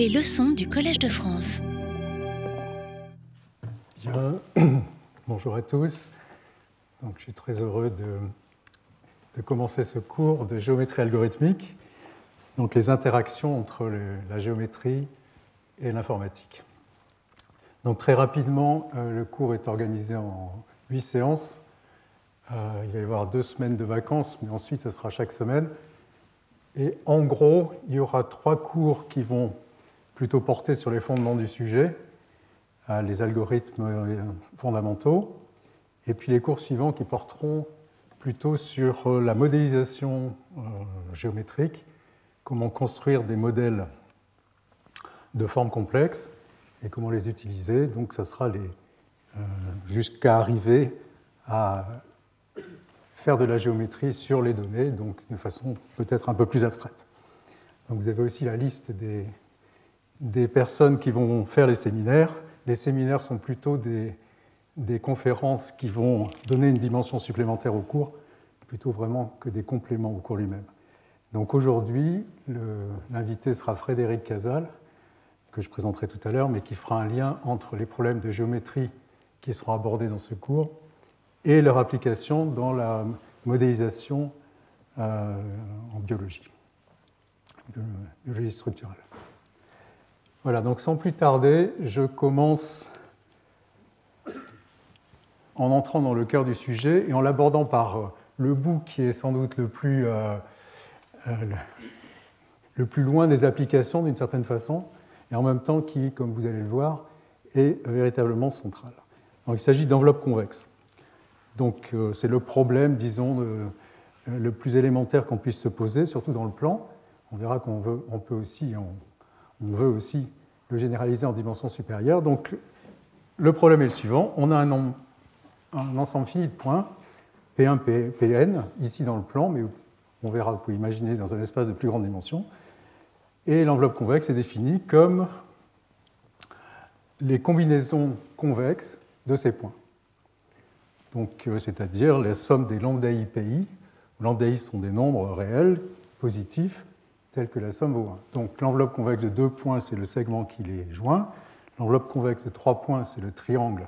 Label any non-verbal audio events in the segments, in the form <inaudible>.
Les leçons du Collège de France. Bien, <clears throat> bonjour à tous. Donc, je suis très heureux de, commencer ce cours de géométrie algorithmique, donc les interactions entre la géométrie et l'informatique. Donc très rapidement, euh, le cours est organisé en huit séances. Euh, il va y avoir deux semaines de vacances, mais ensuite, ce sera chaque semaine. Et en gros, il y aura trois cours qui vont plutôt porter sur les fondements du sujet, euh, les algorithmes fondamentaux, et puis les cours suivants qui porteront plutôt sur la modélisation géométrique, comment construire des modèles de formes complexes et comment les utiliser. Donc, ça sera euh, jusqu'à arriver à faire de la géométrie sur les données, donc de façon peut-être un peu plus abstraite. Donc, vous avez aussi la liste des, des personnes qui vont faire les séminaires. Les séminaires sont plutôt des, conférences qui vont donner une dimension supplémentaire au cours, plutôt vraiment que des compléments au cours lui-même. Donc aujourd'hui, l'invité sera Frédéric Casal, que je présenterai tout à l'heure, mais qui fera un lien entre les problèmes de géométrie qui seront abordés dans ce cours et leur application dans la modélisation euh, en biologie, biologie structurelle. Voilà, donc sans plus tarder, je commence en entrant dans le cœur du sujet et en l'abordant par euh, le bout qui est sans doute le plus, euh, euh, le plus loin des applications d'une certaine façon, et en même temps qui, comme vous allez le voir, est véritablement central. Donc, il s'agit d'enveloppes convexes. Donc c'est le problème, disons, le plus élémentaire qu'on puisse se poser, surtout dans le plan. On verra qu'on on peut aussi, on, veut aussi le généraliser en dimension supérieure. Donc le problème est le suivant on a un, ensemble fini de points, P1, Pn, ici dans le plan, mais on verra, vous pouvez imaginer dans un espace de plus grande dimension. Et l'enveloppe convexe est définie comme les combinaisons convexes de ces points. Donc, euh, c'est-à-dire la somme des lambda IPI. Lambda I sont des nombres réels, positifs, tels que la somme vaut 1. Donc, l'enveloppe convexe de deux points, c'est le segment qui les joint. L'enveloppe convexe de trois points, c'est le triangle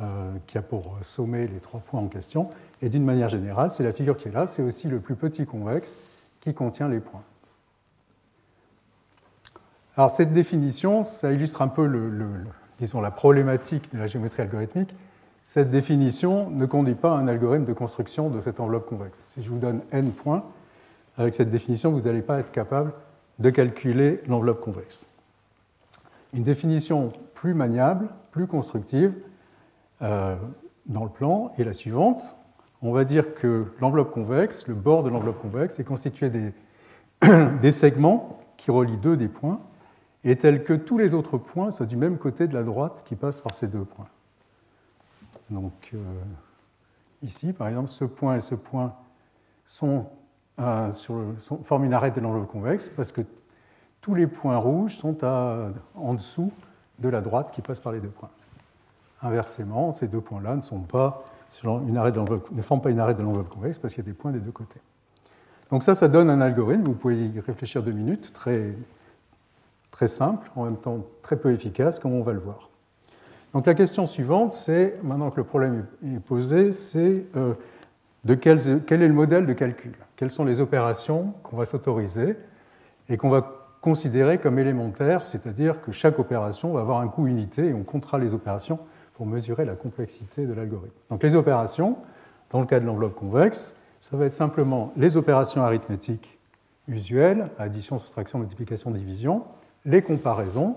euh, qui a pour sommet les trois points en question. Et d'une manière générale, c'est la figure qui est là, c'est aussi le plus petit convexe qui contient les points. Alors cette définition, ça illustre un peu la problématique de la géométrie algorithmique. Cette définition ne conduit pas à un algorithme de construction de cette enveloppe convexe. Si je vous donne n points, avec cette définition, vous n'allez pas être capable de calculer l'enveloppe convexe. Une définition plus maniable, plus constructive, euh, dans le plan est la suivante. On va dire que l'enveloppe convexe, le bord de l'enveloppe convexe, est constitué des, <coughs> segments qui relient deux des points et tel que tous les autres points soient du même côté de la droite qui passe par ces deux points. Donc euh, ici, par exemple, ce point et ce point sont, forment une arête de l'enveloppe convexe parce que tous les points rouges sont à, en dessous de la droite qui passe par les deux points. Inversement, ces deux points-là ne, ne forment pas une arête de l'enveloppe convexe parce qu'il y a des points des deux côtés. Donc ça, ça donne un algorithme, vous pouvez y réfléchir deux minutes, très très simple, en même temps très peu efficace, comme on va le voir. Donc la question suivante, c'est, maintenant que le problème est posé, c'est euh, de quel, est le modèle de calcul? Quelles sont les opérations qu'on va s'autoriser et qu'on va considérer comme élémentaires, c'est-à-dire que chaque opération va avoir un coût unité et on comptera les opérations pour mesurer la complexité de l'algorithme. Donc les opérations, dans le cas de l'enveloppe convexe, ça va être simplement les opérations arithmétiques usuelles, addition, soustraction, multiplication, division, les comparaisons.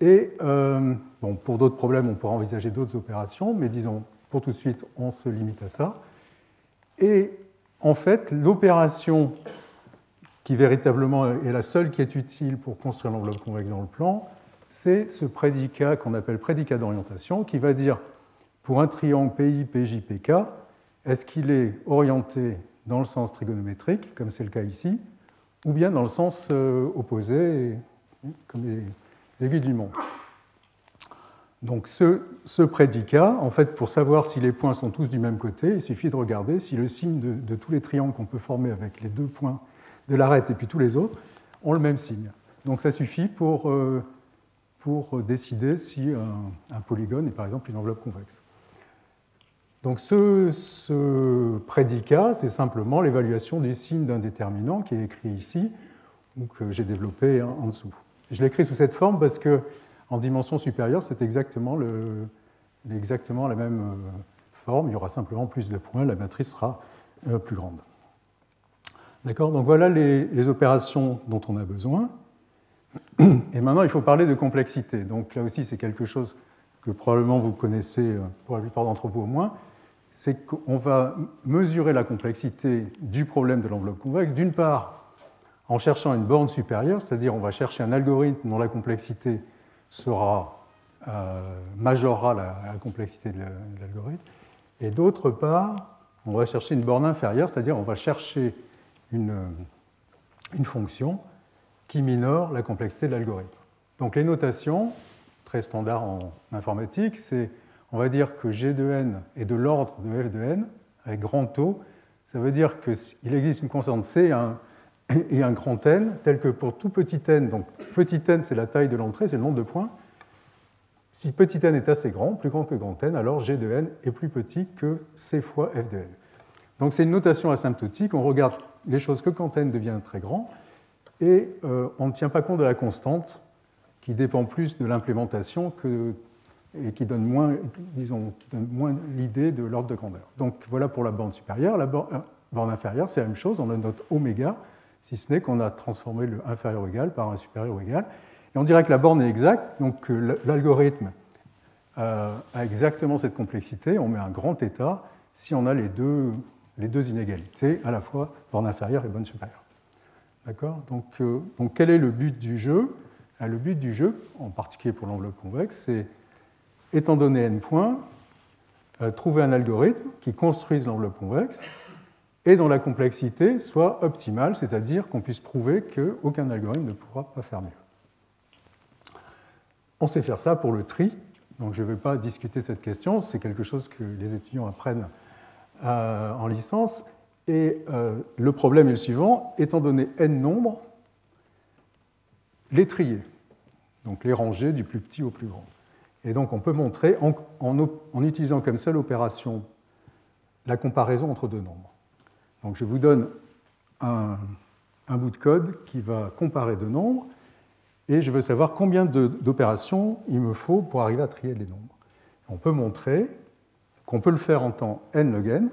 Et euh, bon, pour d'autres problèmes, on pourra envisager d'autres opérations, mais disons, pour tout de suite, on se limite à ça. Et en fait, l'opération qui véritablement est la seule qui est utile pour construire l'enveloppe convexe dans le plan, c'est ce prédicat qu'on appelle prédicat d'orientation, qui va dire pour un triangle PI, PJ, PK, est-ce qu'il est orienté dans le sens trigonométrique, comme c'est le cas ici, ou bien dans le sens euh, opposé, comme les aiguilles du montre. Donc ce, prédicat, en fait, pour savoir si les points sont tous du même côté, il suffit de regarder si le signe de, tous les triangles qu'on peut former avec les deux points de l'arête et puis tous les autres ont le même signe. Donc ça suffit pour, euh, décider si un, polygone est par exemple une enveloppe convexe. Donc ce prédicat, c'est simplement l'évaluation du signe d'un déterminant qui est écrit ici, ou que j'ai développé en dessous. Je l'écris sous cette forme parce que en dimension supérieure, c'est exactement, la même euh, forme. Il y aura simplement plus de points, la matrice sera euh, plus grande. D'accord? Donc voilà les, opérations dont on a besoin. <clears throat> Et maintenant, il faut parler de complexité. Donc là aussi, c'est quelque chose que probablement vous connaissez, euh, pour la plupart d'entre vous au moins. C'est qu'on va mesurer la complexité du problème de l'enveloppe convexe, d'une part en cherchant une borne supérieure, c'est-à-dire on va chercher un algorithme dont la complexité sera, euh, majorera la, complexité de l'algorithme, et d'autre part, on va chercher une borne inférieure, c'est-à-dire on va chercher une, une fonction qui minore la complexité de l'algorithme. Donc les notations, très standard en informatique, c'est on va dire que G de n est de l'ordre de f de n, avec grand taux. Ça veut dire qu'il existe une constante C, un, et un grand n, tel que pour tout petit n, donc petit n c'est la taille de l'entrée, c'est le nombre de points. Si petit n est assez grand, plus grand que grand n, alors g de n est plus petit que c fois f de n. Donc c'est une notation asymptotique, on regarde les choses que quand n devient très grand, et euh, on ne tient pas compte de la constante qui dépend plus de l'implémentation et qui donne moins, disons, qui donne moins l'idée de l'ordre de grandeur. Donc voilà pour la bande supérieure. La borne euh, inférieure, c'est la même chose, on a notre oméga si ce n'est qu'on a transformé le inférieur égal par un supérieur égal. Et on dirait que la borne est exacte, donc l'algorithme euh, a exactement cette complexité. On met un grand état si on a les deux, inégalités, à la fois borne inférieure et borne supérieure. D'accord? Donc, euh, donc, quel est le but du jeu? Le but du jeu, en particulier pour l'enveloppe convexe, c'est, étant donné n points, euh, trouver un algorithme qui construise l'enveloppe convexe et dont la complexité soit optimale, c'est-à-dire qu'on puisse prouver qu'aucun algorithme ne pourra pas faire mieux. On sait faire ça pour le tri, donc je ne vais pas discuter cette question, c'est quelque chose que les étudiants apprennent euh, en licence. Et euh, le problème est le suivant, étant donné n nombres, les trier, donc les ranger du plus petit au plus grand. Et donc on peut montrer, en utilisant comme seule opération la comparaison entre deux nombres. Donc je vous donne un, bout de code qui va comparer deux nombres et je veux savoir combien d'opérations il me faut pour arriver à trier les nombres. On peut montrer qu'on peut le faire en temps n log n,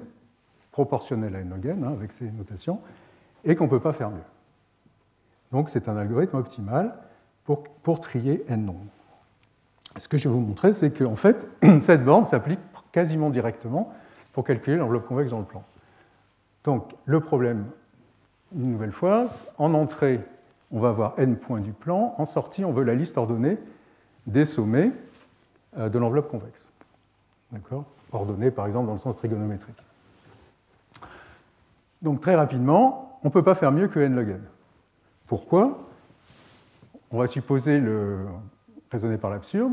proportionnel à n log n, hein, avec ces notations, et qu'on ne peut pas faire mieux. Donc c'est un algorithme optimal pour, trier n nombres. Ce que je vais vous montrer, c'est qu'en fait, <clears throat> cette borne s'applique quasiment directement pour calculer l'enveloppe convexe dans le plan. Donc le problème, une nouvelle fois, en entrée, on va avoir n points du plan, en sortie, on veut la liste ordonnée des sommets euh, de l'enveloppe convexe. D'accord? Ordonnée par exemple dans le sens trigonométrique. Donc très rapidement, on ne peut pas faire mieux que n log n. Pourquoi? On va supposer le raisonner par l'absurde.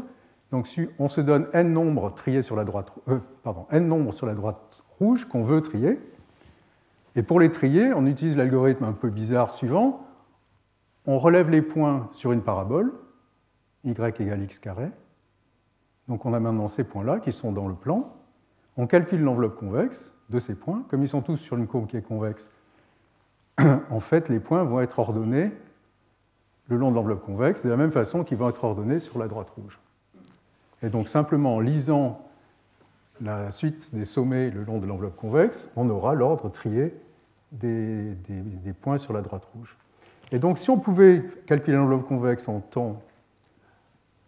Donc on se donne n nombres triés sur la droite, euh, pardon, n nombres sur la droite rouge qu'on veut trier. Et pour les trier, on utilise l'algorithme un peu bizarre suivant. On relève les points sur une parabole, y égale x carré. Donc on a maintenant ces points-là qui sont dans le plan. On calcule l'enveloppe convexe de ces points. Comme ils sont tous sur une courbe qui est convexe, <clears throat> en fait, les points vont être ordonnés le long de l'enveloppe convexe, de la même façon qu'ils vont être ordonnés sur la droite rouge. Et donc simplement en lisant la suite des sommets le long de l'enveloppe convexe, on aura l'ordre trié des, points sur la droite rouge. Et donc, si on pouvait calculer l'enveloppe convexe en temps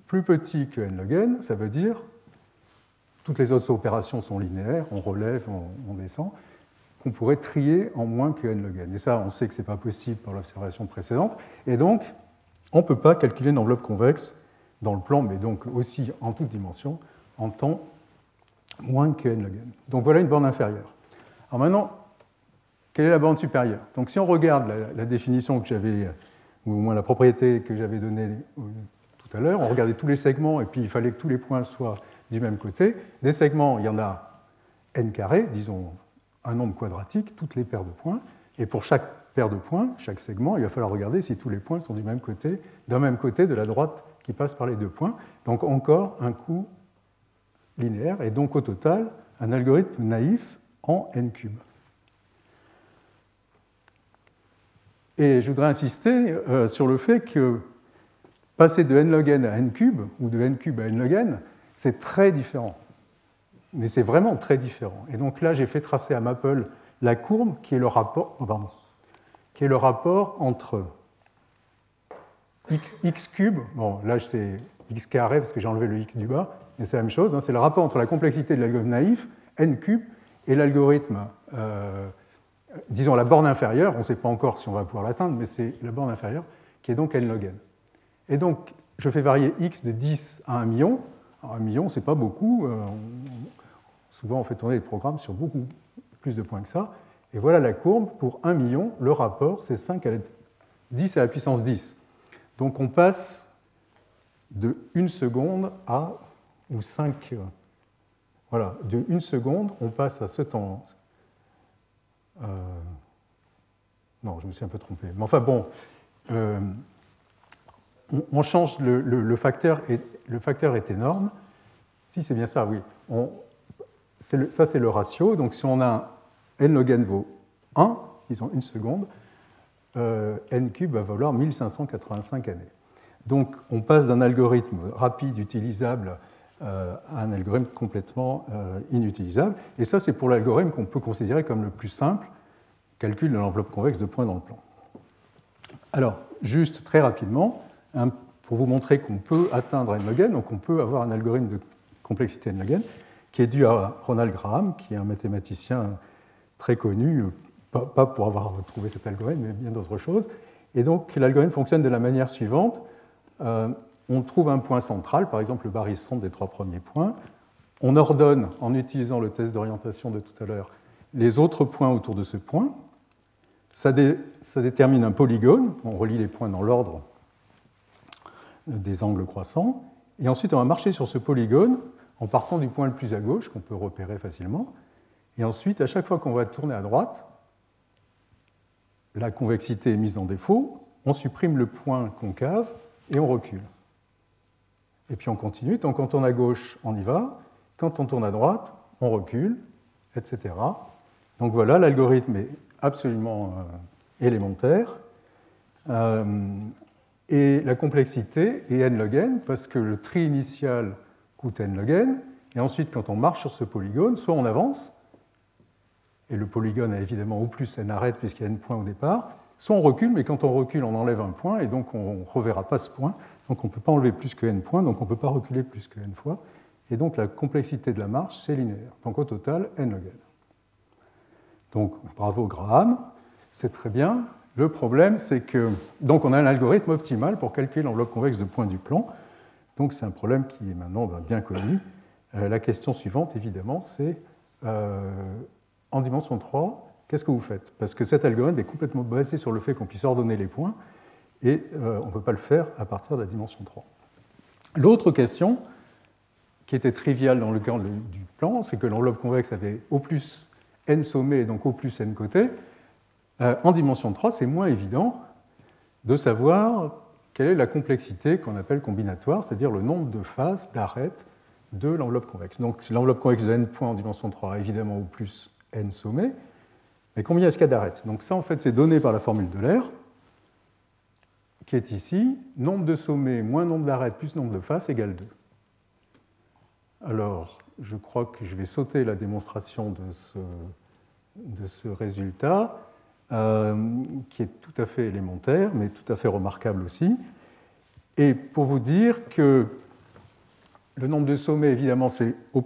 plus petit que n log n, ça veut dire toutes les autres opérations sont linéaires, on relève, on, descend, qu'on pourrait trier en moins que n log n. Et ça, on sait que ce n'est pas possible par l'observation précédente. Et donc, on ne peut pas calculer une enveloppe convexe dans le plan, mais donc aussi en toute dimension, en temps moins que n log n. Donc voilà une borne inférieure. Alors maintenant, quelle est la borne supérieure? Donc si on regarde la, définition que j'avais, ou au moins la propriété que j'avais donnée euh, tout à l'heure, on regardait tous les segments et puis il fallait que tous les points soient du même côté. Des segments, il y en a n carré, disons un nombre quadratique, toutes les paires de points, et pour chaque paire de points, chaque segment, il va falloir regarder si tous les points sont du même côté, d'un même côté de la droite qui passe par les deux points. Donc encore un coût linéaire, et donc au total, un algorithme naïf en n cube. Et je voudrais insister euh, sur le fait que passer de n log n à n cube, ou de n cube à n log n, c'est très différent. Mais c'est vraiment très différent. Et donc là, j'ai fait tracer à Maple la courbe qui est le rapport, oh, pardon, qui est le rapport entre x, cube, bon là c'est x carré parce que j'ai enlevé le x du bas, et c'est la même chose, hein, c'est le rapport entre la complexité de l'algorithme naïf, n cube, et l'algorithme euh, disons la borne inférieure, on ne sait pas encore si on va pouvoir l'atteindre, mais c'est la borne inférieure, qui est donc n log n. Et donc, je fais varier x de 10 à 1 million. Alors, 1 million, ce n'est pas beaucoup. Euh, souvent, on fait tourner des programmes sur beaucoup plus de points que ça. Et voilà la courbe. Pour 1 million, le rapport, c'est 5 à la 10 à la puissance 10. Donc, on passe de 1 seconde à, ou 5, voilà, de 1 seconde, on passe à ce temps, euh, non, je me suis un peu trompé. Mais enfin bon, euh, on, change le, facteur, et le facteur est énorme. Si, c'est bien ça, oui. ça, c'est le ratio. Donc si on a n log n vaut 1, disons une seconde, euh, n cube va valoir 1585 années. Donc on passe d'un algorithme rapide, utilisable, euh, un algorithme complètement euh, inutilisable. Et ça, c'est pour l'algorithme qu'on peut considérer comme le plus simple, calcul de l'enveloppe convexe de points dans le plan. Alors, juste très rapidement, pour vous montrer qu'on peut atteindre n donc on peut avoir un algorithme de complexité n qui est dû à Ronald Graham, qui est un mathématicien très connu, pas pour avoir trouvé cet algorithme, mais bien d'autres choses. Et donc, l'algorithme fonctionne de la manière suivante. On trouve un point central, par exemple le barycentre des trois premiers points. On ordonne, en utilisant le test d'orientation de tout à l'heure, les autres points autour de ce point. Ça, détermine un polygone. On relie les points dans l'ordre des angles croissants. Et ensuite, on va marcher sur ce polygone en partant du point le plus à gauche, qu'on peut repérer facilement. Et ensuite, à chaque fois qu'on va tourner à droite, la convexité est mise en défaut, on supprime le point concave et on recule. Et puis on continue. Tant qu'on tourne à gauche, on y va. Quand on tourne à droite, on recule, etc. Donc voilà, l'algorithme est absolument euh, élémentaire. Euh, et la complexité est n log n, parce que le tri initial coûte n log n. Et ensuite, quand on marche sur ce polygone, soit on avance, et le polygone a évidemment au plus n arrête puisqu'il y a n points au départ, soit on recule, mais quand on recule, on enlève un point, et donc on ne reverra pas ce point. Donc on ne peut pas enlever plus que n points, donc on ne peut pas reculer plus que n fois. Et donc la complexité de la marche, c'est linéaire. Donc au total, n log n. Donc bravo Graham, c'est très bien. Le problème, c'est que donc on a un algorithme optimal pour calculer l'enveloppe convexe de points du plan. Donc c'est un problème qui est maintenant bien connu. Euh, la question suivante, évidemment, c'est euh, en dimension 3, qu'est-ce que vous faites? Parce que cet algorithme est complètement basé sur le fait qu'on puisse ordonner les points et euh, on ne peut pas le faire à partir de la dimension 3. L'autre question, qui était triviale dans le cas du plan, c'est que l'enveloppe convexe avait au plus n sommets et donc au plus n côtés. Euh, en dimension 3, c'est moins évident de savoir quelle est la complexité qu'on appelle combinatoire, c'est-à-dire le nombre de faces, d'arêtes de l'enveloppe convexe. Donc l'enveloppe convexe de n points en dimension 3 évidemment au plus n sommets, mais combien est-ce qu'il y a d'arêtes? Donc ça, en fait, c'est donné par la formule de l'air qui est ici, nombre de sommets moins nombre d'arêtes plus nombre de faces égale 2. Alors, je crois que je vais sauter la démonstration de ce, de ce résultat, euh, qui est tout à fait élémentaire, mais tout à fait remarquable aussi. Et pour vous dire que le nombre de sommets, évidemment, c'est au,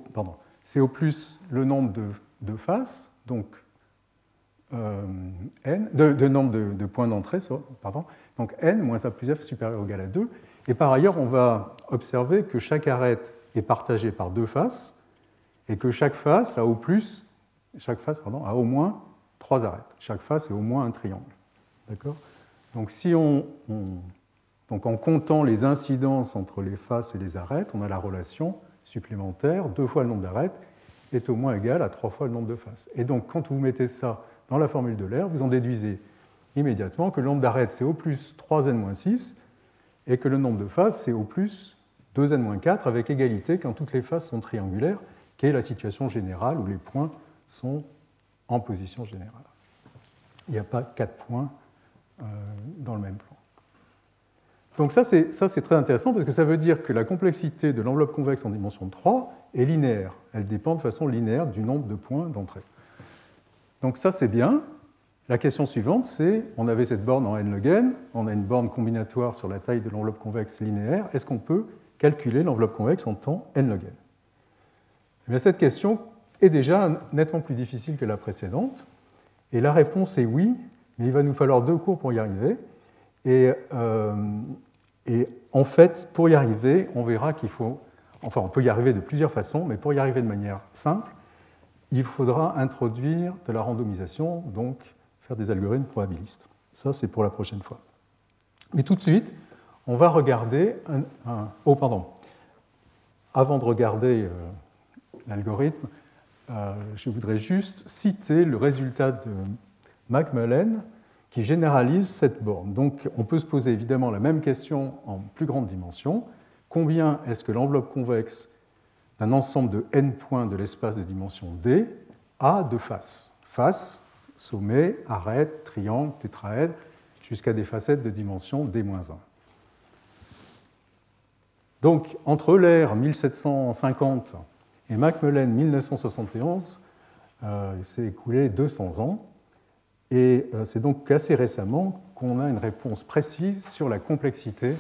plus le nombre de, de faces, donc euh, n, de, nombre de, points d'entrée, pardon, donc n moins a plus f supérieur ou égal à 2. Et par ailleurs, on va observer que chaque arête est partagée par deux faces et que chaque face a au plus, chaque face pardon, a au moins trois arêtes. Chaque face est au moins un triangle. D'accord? Donc si on, donc en comptant les incidences entre les faces et les arêtes, on a la relation supplémentaire, deux fois le nombre d'arêtes est au moins égal à trois fois le nombre de faces. Et donc quand vous mettez ça dans la formule de l'air, vous en déduisez immédiatement que le nombre d'arêtes, c'est au plus 3n-6, et que le nombre de faces, c'est au plus 2n-4, avec égalité quand toutes les faces sont triangulaires, qui est la situation générale où les points sont en position générale. Il n'y a pas quatre points euh, dans le même plan. Donc ça, c'est très intéressant parce que ça veut dire que la complexité de l'enveloppe convexe en dimension 3 est linéaire. Elle dépend de façon linéaire du nombre de points d'entrée. Donc ça, c'est bien. La question suivante, c'est, on avait cette borne en n log n, on a une borne combinatoire sur la taille de l'enveloppe convexe linéaire, est-ce qu'on peut calculer l'enveloppe convexe en temps n log n eh Cette question est déjà nettement plus difficile que la précédente, et la réponse est oui, mais il va nous falloir deux cours pour y arriver. Et, euh, et en fait, pour y arriver, on verra qu'il faut, enfin on peut y arriver de plusieurs façons, mais pour y arriver de manière simple, il faudra introduire de la randomisation, donc des algorithmes probabilistes. Ça, c'est pour la prochaine fois. Mais tout de suite, on va regarder oh, pardon. Avant de regarder euh, l'algorithme, euh, je voudrais juste citer le résultat de Macmillan qui généralise cette borne. Donc, on peut se poser évidemment la même question en plus grande dimension. Combien est-ce que l'enveloppe convexe d'un ensemble de n points de l'espace de dimension d a de faces Faces, sommet, arête, triangle, tétraède, jusqu'à des facettes de dimension d-1. Donc, entre Euler 1750 et Macmillan 1971, euh, il s'est écoulé 200 ans, et euh, c'est donc assez récemment qu'on a une réponse précise sur la complexité,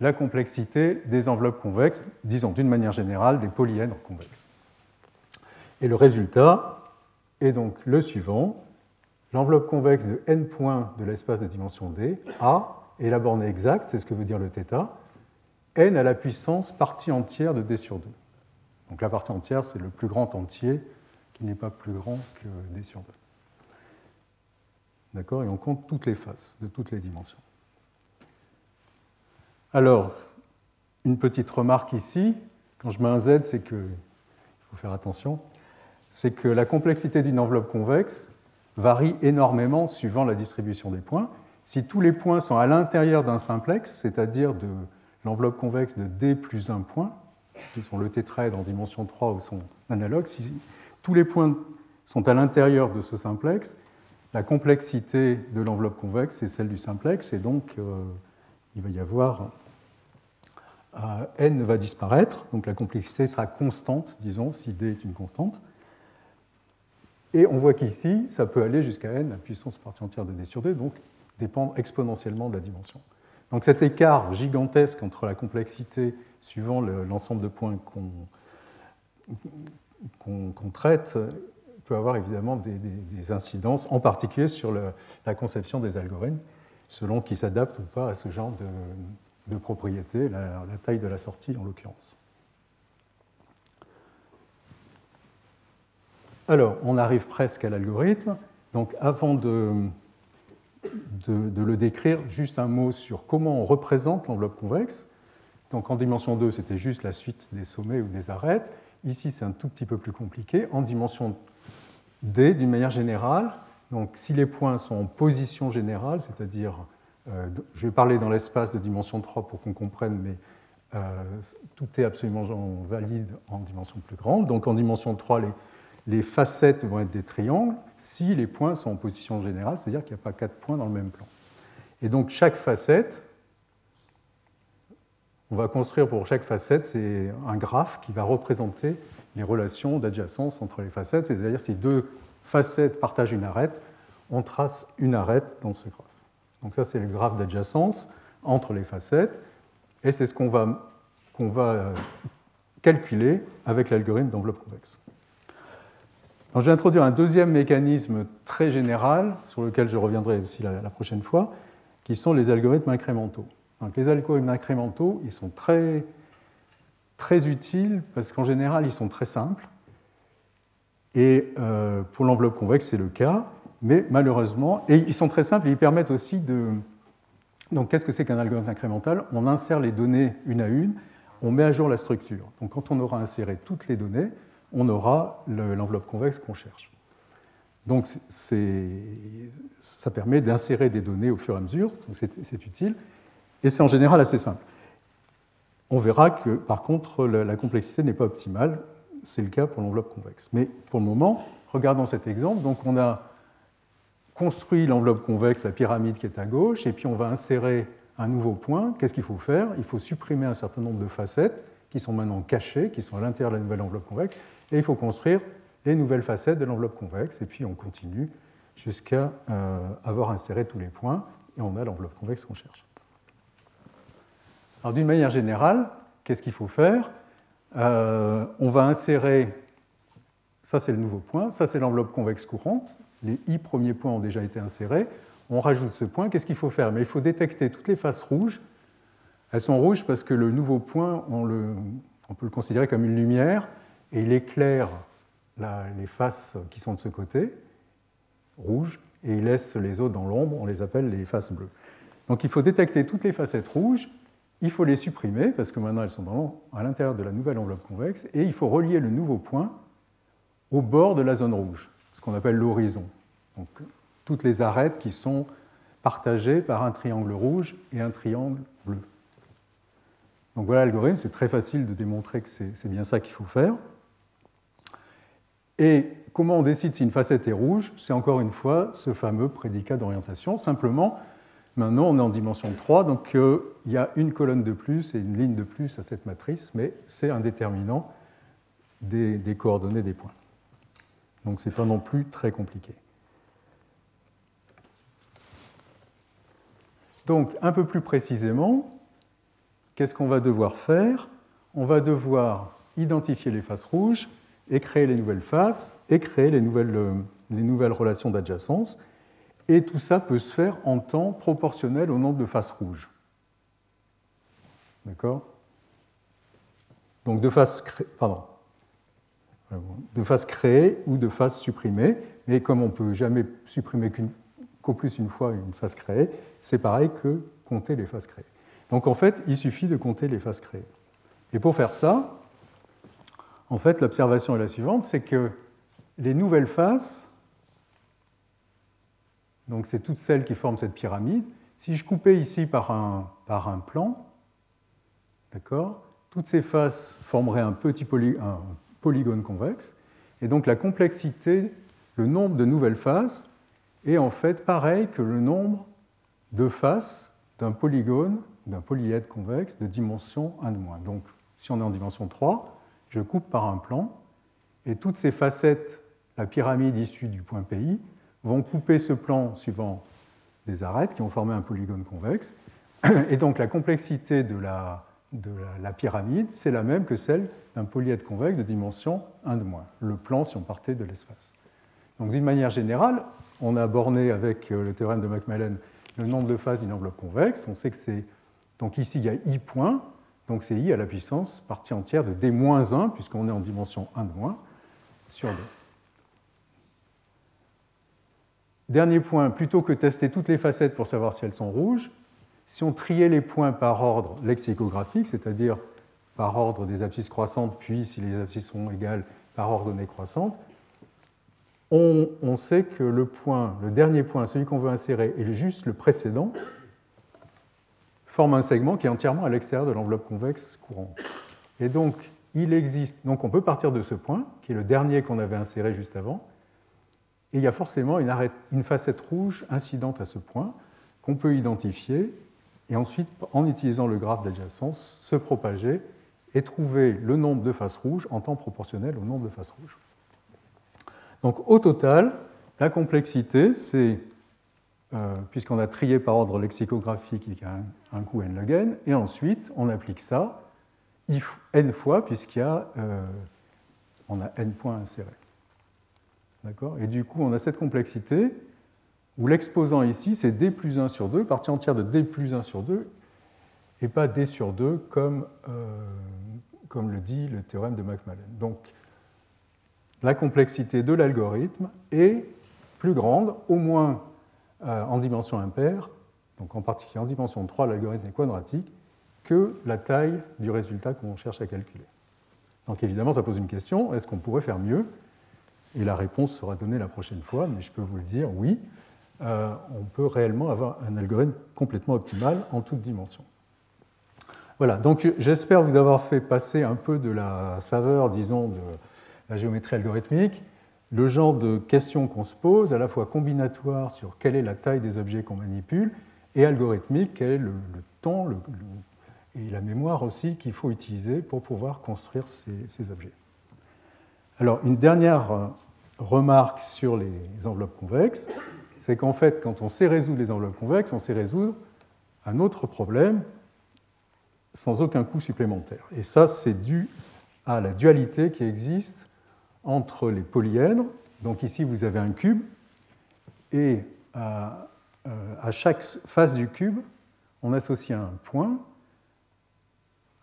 la complexité des enveloppes convexes, disons d'une manière générale des polyèdres convexes. Et le résultat est donc le suivant l'enveloppe convexe de n points de l'espace de dimension d, A, est la borne exacte, c'est ce que veut dire le θ, n à la puissance partie entière de d sur 2. Donc la partie entière, c'est le plus grand entier qui n'est pas plus grand que d sur 2. D'accord? Et on compte toutes les faces de toutes les dimensions. Alors, une petite remarque ici, quand je mets un z, c'est que, il faut faire attention, c'est que la complexité d'une enveloppe convexe varie énormément suivant la distribution des points. Si tous les points sont à l'intérieur d'un simplex, c'est-à-dire de l'enveloppe convexe de D plus un point, qui sont le tétraèdre en dimension 3 ou son analogue, si tous les points sont à l'intérieur de ce simplex, la complexité de l'enveloppe convexe est celle du simplex, et donc euh, il va y avoir euh, n va disparaître, donc la complexité sera constante, disons, si d est une constante. Et on voit qu'ici, ça peut aller jusqu'à n, la puissance partie entière de d sur d, donc dépendre exponentiellement de la dimension. Donc cet écart gigantesque entre la complexité suivant l'ensemble de points qu'on traite peut avoir évidemment des, incidences, en particulier sur la conception des algorithmes, selon qu'ils s'adaptent ou pas à ce genre de, propriétés, la taille de la sortie en l'occurrence. Alors, on arrive presque à l'algorithme. Donc, avant de, le décrire, juste un mot sur comment on représente l'enveloppe convexe. Donc, en dimension 2, c'était juste la suite des sommets ou des arêtes. Ici, c'est un tout petit peu plus compliqué. En dimension D, d'une manière générale, donc si les points sont en position générale, c'est-à-dire, euh, je vais parler dans l'espace de dimension 3 pour qu'on comprenne, mais euh, tout est absolument valide en dimension plus grande. Donc en dimension 3, les, les facettes vont être des triangles si les points sont en position générale, c'est-à-dire qu'il n'y a pas quatre points dans le même plan. Et donc chaque facette, on va construire pour chaque facette, c'est un graphe qui va représenter les relations d'adjacence entre les facettes, c'est-à-dire si deux facettes partagent une arête, on trace une arête dans ce graphe. Donc ça, c'est le graphe d'adjacence entre les facettes, et c'est ce qu'on va, va euh, calculer avec l'algorithme d'enveloppe convexe je vais introduire un deuxième mécanisme très général, sur lequel je reviendrai aussi la, prochaine fois, qui sont les algorithmes incrémentaux. Donc, les algorithmes incrémentaux, ils sont très, très utiles parce qu'en général, ils sont très simples. Et euh, pour l'enveloppe convexe, c'est le cas. Mais malheureusement, et ils sont très simples et ils permettent aussi de. Donc, qu'est-ce que c'est qu'un algorithme incrémental? On insère les données une à une, on met à jour la structure. Donc, quand on aura inséré toutes les données, on aura l'enveloppe convexe qu'on cherche. Donc ça permet d'insérer des données au fur et à mesure, donc c'est utile, et c'est en général assez simple. On verra que par contre la, complexité n'est pas optimale, c'est le cas pour l'enveloppe convexe. Mais pour le moment, regardons cet exemple. Donc on a construit l'enveloppe convexe, la pyramide qui est à gauche, et puis on va insérer un nouveau point. Qu'est-ce qu'il faut faire? Il faut supprimer un certain nombre de facettes qui sont maintenant cachées, qui sont à l'intérieur de la nouvelle enveloppe convexe, et il faut construire les nouvelles facettes de l'enveloppe convexe, et puis on continue jusqu'à euh, avoir inséré tous les points, et on a l'enveloppe convexe qu'on cherche. Alors d'une manière générale, qu'est-ce qu'il faut faire? Euh, On va insérer, ça c'est le nouveau point, ça c'est l'enveloppe convexe courante, les i premiers points ont déjà été insérés, on rajoute ce point, qu'est-ce qu'il faut faire? Mais il faut détecter toutes les faces rouges, elles sont rouges parce que le nouveau point, on, peut le considérer comme une lumière, et il éclaire les faces qui sont de ce côté, rouges, et il laisse les autres dans l'ombre, on les appelle les faces bleues. Donc il faut détecter toutes les facettes rouges, il faut les supprimer, parce que maintenant elles sont à l'intérieur de la nouvelle enveloppe convexe, et il faut relier le nouveau point au bord de la zone rouge, ce qu'on appelle l'horizon. Donc toutes les arêtes qui sont partagées par un triangle rouge et un triangle bleu. Donc voilà l'algorithme, c'est très facile de démontrer que c'est bien ça qu'il faut faire. Et comment on décide si une facette est rouge C'est encore une fois ce fameux prédicat d'orientation. Simplement, maintenant on est en dimension 3, donc euh, il y a une colonne de plus et une ligne de plus à cette matrice, mais c'est un déterminant des, des, coordonnées des points. Donc ce n'est pas non plus très compliqué. Donc un peu plus précisément, qu'est-ce qu'on va devoir faire? On va devoir identifier les faces rouges et créer les nouvelles faces, et créer les nouvelles, euh, les nouvelles relations d'adjacence. Et tout ça peut se faire en temps proportionnel au nombre de faces rouges. D'accord? Donc de faces, pardon, de faces créées ou de faces supprimées. Mais comme on ne peut jamais supprimer qu'au plus une fois une face créée, c'est pareil que compter les faces créées. Donc en fait, il suffit de compter les faces créées. Et pour faire ça, en fait, l'observation est la suivante, c'est que les nouvelles faces, donc c'est toutes celles qui forment cette pyramide, si je coupais ici par un, plan, d'accord, toutes ces faces formeraient un petit polygone convexe, et donc la complexité, le nombre de nouvelles faces est en fait pareil que le nombre de faces d'un polygone, d'un polyèdre convexe de dimension 1 de moins. Donc si on est en dimension 3, je coupe par un plan, et toutes ces facettes, la pyramide issue du point PI, vont couper ce plan suivant des arêtes qui ont formé un polygone convexe. Et donc la complexité de la, de la, pyramide, c'est la même que celle d'un polyèdre convexe de dimension 1 de moins, le plan si on partait de l'espace. Donc d'une manière générale, on a borné avec euh, le théorème de Macmillan le nombre de faces d'une enveloppe convexe. On sait que c'est. Donc ici, il y a i points. Donc c'est i à la puissance partie entière de d-1, puisqu'on est en dimension 1 de moins, sur 2. Dernier point, plutôt que tester toutes les facettes pour savoir si elles sont rouges, si on triait les points par ordre lexicographique, c'est-à-dire par ordre des abscisses croissantes, puis si les abscisses sont égales, par ordonnée croissante, on, on, sait que le point, le dernier point, celui qu'on veut insérer, et juste le précédent, forme un segment qui est entièrement à l'extérieur de l'enveloppe convexe courante. Et donc, il existe, donc on peut partir de ce point, qui est le dernier qu'on avait inséré juste avant, et il y a forcément une, une facette rouge incidente à ce point qu'on peut identifier et ensuite, en utilisant le graphe d'adjacence, se propager et trouver le nombre de faces rouges en temps proportionnel au nombre de faces rouges. Donc au total, la complexité, c'est euh, puisqu'on a trié par ordre lexicographique, il y a un, coût n log n, et ensuite on applique ça n fois, puisqu'il y a, euh, on a n points insérés. D'accord? Et du coup, on a cette complexité où l'exposant ici, c'est d plus 1 sur 2, partie entière de d plus 1 sur 2, et pas d sur 2 comme, euh, comme le dit le théorème de Macmillan. Donc, la complexité de l'algorithme est plus grande, au moins en dimension impaire, donc en particulier en dimension 3, l'algorithme est quadratique, que la taille du résultat qu'on cherche à calculer. Donc évidemment, ça pose une question, est-ce qu'on pourrait faire mieux? Et la réponse sera donnée la prochaine fois, mais je peux vous le dire, oui, euh, on peut réellement avoir un algorithme complètement optimal en toutes dimensions. Voilà, donc j'espère vous avoir fait passer un peu de la saveur, disons, de la géométrie algorithmique, le genre de questions qu'on se pose, à la fois combinatoire sur quelle est la taille des objets qu'on manipule, et algorithmique, quel est le, temps et la mémoire aussi qu'il faut utiliser pour pouvoir construire ces objets. Alors, une dernière euh, remarque sur les enveloppes convexes, c'est qu'en fait, quand on sait résoudre les enveloppes convexes, on sait résoudre un autre problème sans aucun coût supplémentaire. Et ça, c'est dû à la dualité qui existe entre les polyèdres. Donc ici, vous avez un cube, et à, euh, à chaque face du cube, on associe un point.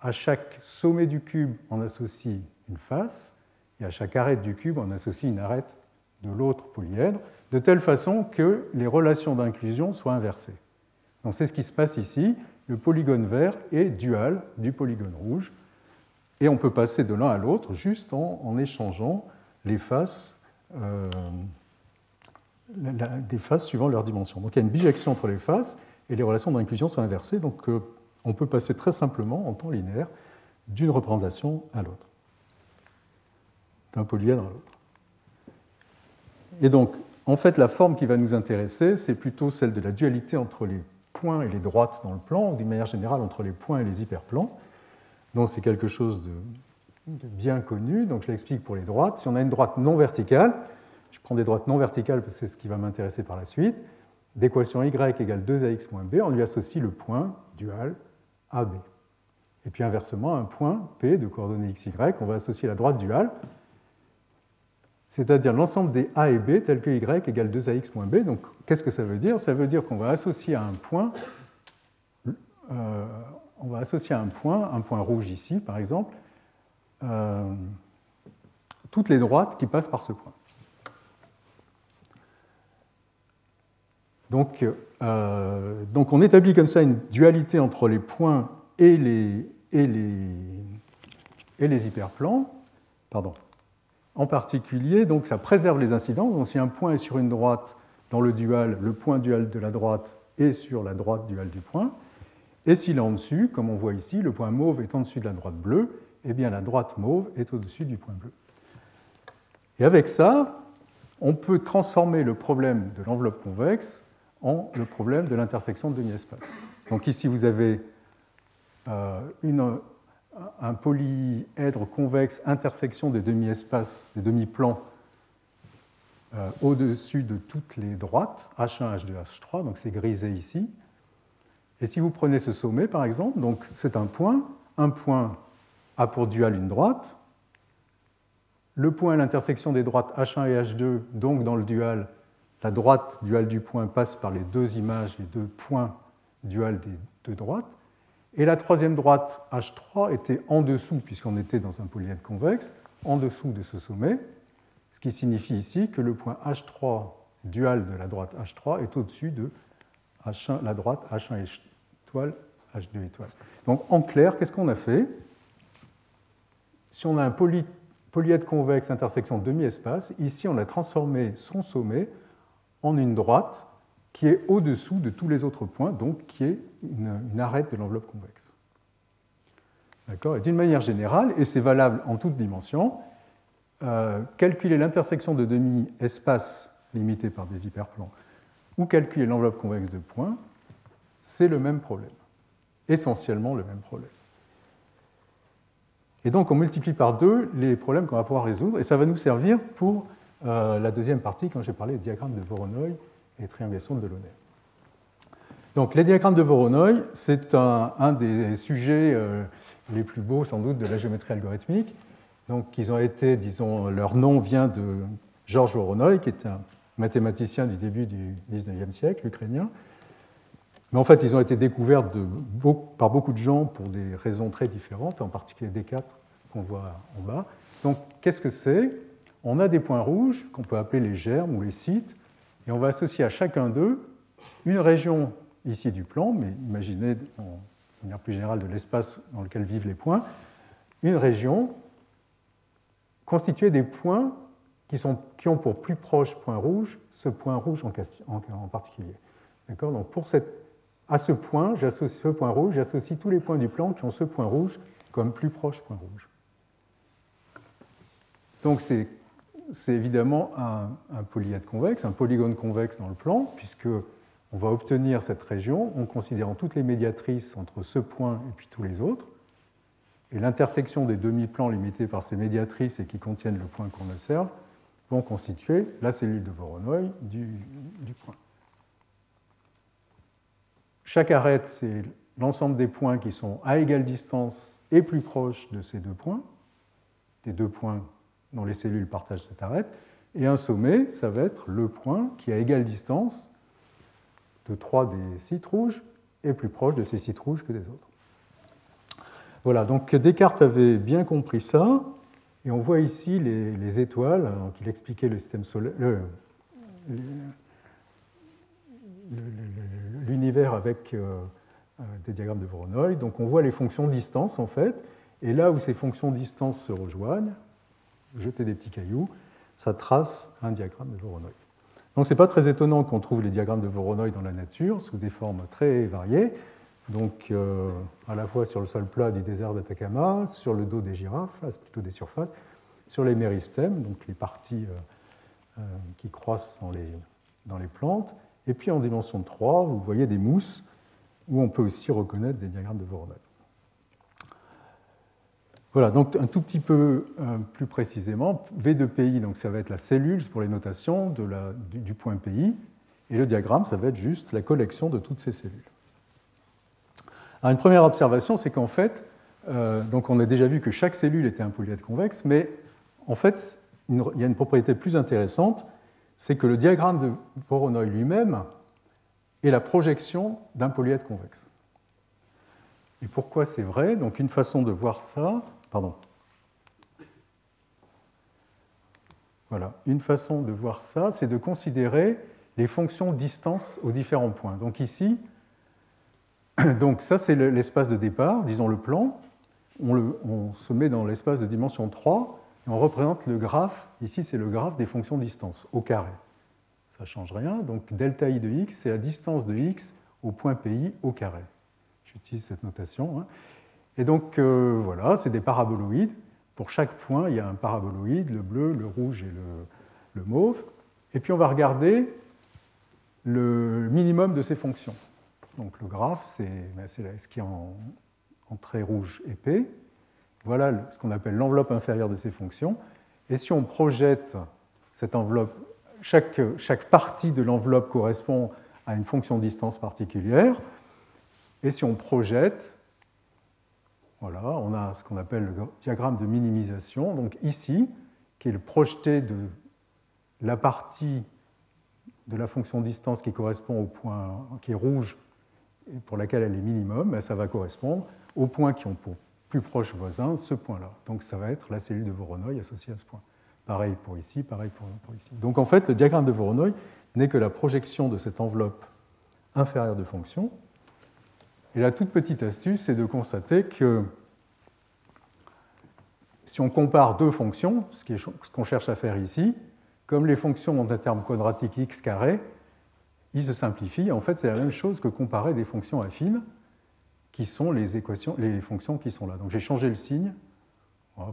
À chaque sommet du cube, on associe une face et à chaque arête du cube, on associe une arête de l'autre polyèdre, de telle façon que les relations d'inclusion soient inversées. Donc c'est ce qui se passe ici. Le polygone vert est dual du polygone rouge, et on peut passer de l'un à l'autre juste en, échangeant les faces, euh, des faces suivant leur dimension. Donc il y a une bijection entre les faces, et les relations d'inclusion sont inversées, donc euh, on peut passer très simplement en temps linéaire d'une représentation à l'autre d'un polyèdre à l'autre. Et donc, en fait, la forme qui va nous intéresser, c'est plutôt celle de la dualité entre les points et les droites dans le plan, ou d'une manière générale entre les points et les hyperplans. Donc c'est quelque chose de, bien connu. Donc je l'explique pour les droites. Si on a une droite non verticale, je prends des droites non verticales parce que c'est ce qui va m'intéresser par la suite, d'équation y égale 2ax moins b, on lui associe le point dual AB. Et puis inversement, un point P de coordonnées xy, on va associer la droite duale c'est-à-dire l'ensemble des A et B tels que Y égale 2AX moins B. Donc, qu'est-ce que ça veut dire? Ça veut dire qu'on va associer à un point, euh, on va associer un point, un point rouge ici par exemple, euh, toutes les droites qui passent par ce point. Donc, euh, donc, on établit comme ça une dualité entre les points et les, hyperplans. Pardon, en particulier, ça préserve les incidents. Donc, si un point est sur une droite dans le dual, le point dual de la droite est sur la droite dual du point. Et s'il est en dessus, comme on voit ici, le point mauve est en dessus de la droite bleue, eh bien la droite mauve est au-dessus du point bleu. Et avec ça, on peut transformer le problème de l'enveloppe convexe en le problème de l'intersection de demi-espace. Donc ici, vous avez euh, un polyèdre convexe intersection des demi-espaces, des demi-plans euh, au-dessus de toutes les droites, H1, H2, H3, donc c'est grisé ici. Et si vous prenez ce sommet, par exemple, donc c'est un point, un point a pour dual une droite, le point à l'intersection des droites H1 et H2, donc dans le dual, la droite dual du point passe par les deux images, les deux points dual des deux droites, et la troisième droite, H3, était en dessous, puisqu'on était dans un polyèdre convexe, en dessous de ce sommet, ce qui signifie ici que le point H3 dual de la droite H3 est au-dessus de H1, la droite H1 étoile, H2 étoile. Donc en clair, qu'est-ce qu'on a fait? Si on a un polyèdre convexe intersection demi-espace, ici on a transformé son sommet en une droite qui est au-dessous de tous les autres points, donc qui est une, arête de l'enveloppe convexe. D'accord? Et d'une manière générale, et c'est valable en toutes dimensions, euh, calculer l'intersection de demi-espaces limités par des hyperplans ou calculer l'enveloppe convexe de points, c'est le même problème, essentiellement le même problème. Et donc on multiplie par deux les problèmes qu'on va pouvoir résoudre, et ça va nous servir pour euh, la deuxième partie quand j'ai parlé des diagrammes de Voronoi et triangulation de Delaunay. Donc, les diagrammes de Voronoi, c'est un, des sujets euh, les plus beaux, sans doute, de la géométrie algorithmique. Donc, ils ont été, disons, leur nom vient de Georges Voronoi, qui est un mathématicien du début du 19e siècle, ukrainien. Mais en fait, ils ont été découverts par beaucoup de gens pour des raisons très différentes, en particulier des quatre qu'on voit en bas. Donc, qu'est-ce que c'est? On a des points rouges qu'on peut appeler les germes ou les sites, et on va associer à chacun d'eux une région ici du plan, mais imaginez de manière plus générale de l'espace dans lequel vivent les points, une région constituée des points qui ont pour plus proche point rouge ce point rouge en, en, particulier. D'accord? Donc pour cette, à ce point, j'associe ce point rouge, j'associe tous les points du plan qui ont ce point rouge comme plus proche point rouge. Donc c'est évidemment un, un, convexe, un polygone convexe dans le plan, puisque on va obtenir cette région en considérant toutes les médiatrices entre ce point et puis tous les autres. Et l'intersection des demi-plans limités par ces médiatrices et qui contiennent le point qu'on observe vont constituer la cellule de Voronoi du point. Chaque arête, c'est l'ensemble des points qui sont à égale distance et plus proches de ces deux points, des deux points dont les cellules partagent cette arête. Et un sommet, ça va être le point qui est à égale distance de trois des sites rouges et plus proche de ces sites rouges que des autres. Voilà, donc Descartes avait bien compris ça, et on voit ici les, étoiles, donc il expliquait le système solaire, l'univers avec euh, euh, des diagrammes de Voronoi. Donc on voit les fonctions distance en fait, et là où ces fonctions distance se rejoignent, jeter des petits cailloux, ça trace un diagramme de Voronoi. Donc ce n'est pas très étonnant qu'on trouve les diagrammes de Voronoi dans la nature sous des formes très variées. Donc euh, à la fois sur le sol plat du désert d'Atacama, sur le dos des girafes, plutôt des surfaces, sur les méristèmes, donc les parties qui croissent dans les, dans les plantes. Et puis en dimension 3, vous voyez des mousses où on peut aussi reconnaître des diagrammes de Voronoi. Voilà, donc un tout petit peu euh, plus précisément, V de PI, donc ça va être la cellule pour les notations du, point PI, et le diagramme, ça va être juste la collection de toutes ces cellules. Alors une première observation, c'est qu'en fait, euh, donc on a déjà vu que chaque cellule était un polyèdre convexe, mais en fait, il y a une propriété plus intéressante, c'est que le diagramme de Voronoi lui-même est la projection d'un polyèdre convexe. Et pourquoi c'est vrai? Donc une façon de voir ça, Pardon. Voilà. Une façon de voir ça, c'est de considérer les fonctions distance aux différents points. Donc ici, <coughs> donc ça c'est l'espace de départ, disons le plan. On, on se met dans l'espace de dimension 3 on représente le graphe. Ici c'est le graphe des fonctions distance au carré. Ça ne change rien. Donc delta i de x, c'est la distance de x au point pi au carré. J'utilise cette notation. Hein. Et donc euh, voilà, c'est des paraboloïdes. Pour chaque point, il y a un paraboloïde, le bleu, le rouge et le, mauve. Et puis on va regarder le minimum de ces fonctions. Donc le graphe, c'est ben, ce qui est en, trait rouge épais. Voilà ce qu'on appelle l'enveloppe inférieure de ces fonctions. Et si on projette cette enveloppe, chaque, partie de l'enveloppe correspond à une fonction de distance particulière. Et si on projette voilà, on a ce qu'on appelle le diagramme de minimisation. Donc ici, qui est le projeté de la partie de la fonction distance qui correspond au point qui est rouge et pour laquelle elle est minimum, ben, ça va correspondre aux points qui ont pour plus proche voisin ce point-là. Donc ça va être la cellule de Voronoi associée à ce point. Pareil pour ici, pareil pour, ici. Donc en fait, le diagramme de Voronoi n'est que la projection de cette enveloppe inférieure de fonction et la toute petite astuce, c'est de constater que si on compare deux fonctions, ce qu'on cherche à faire ici, comme les fonctions ont un terme quadratique x carré, ils se simplifient. En fait, c'est la même chose que comparer des fonctions affines, qui sont les, équations, les fonctions qui sont là. Donc j'ai changé le signe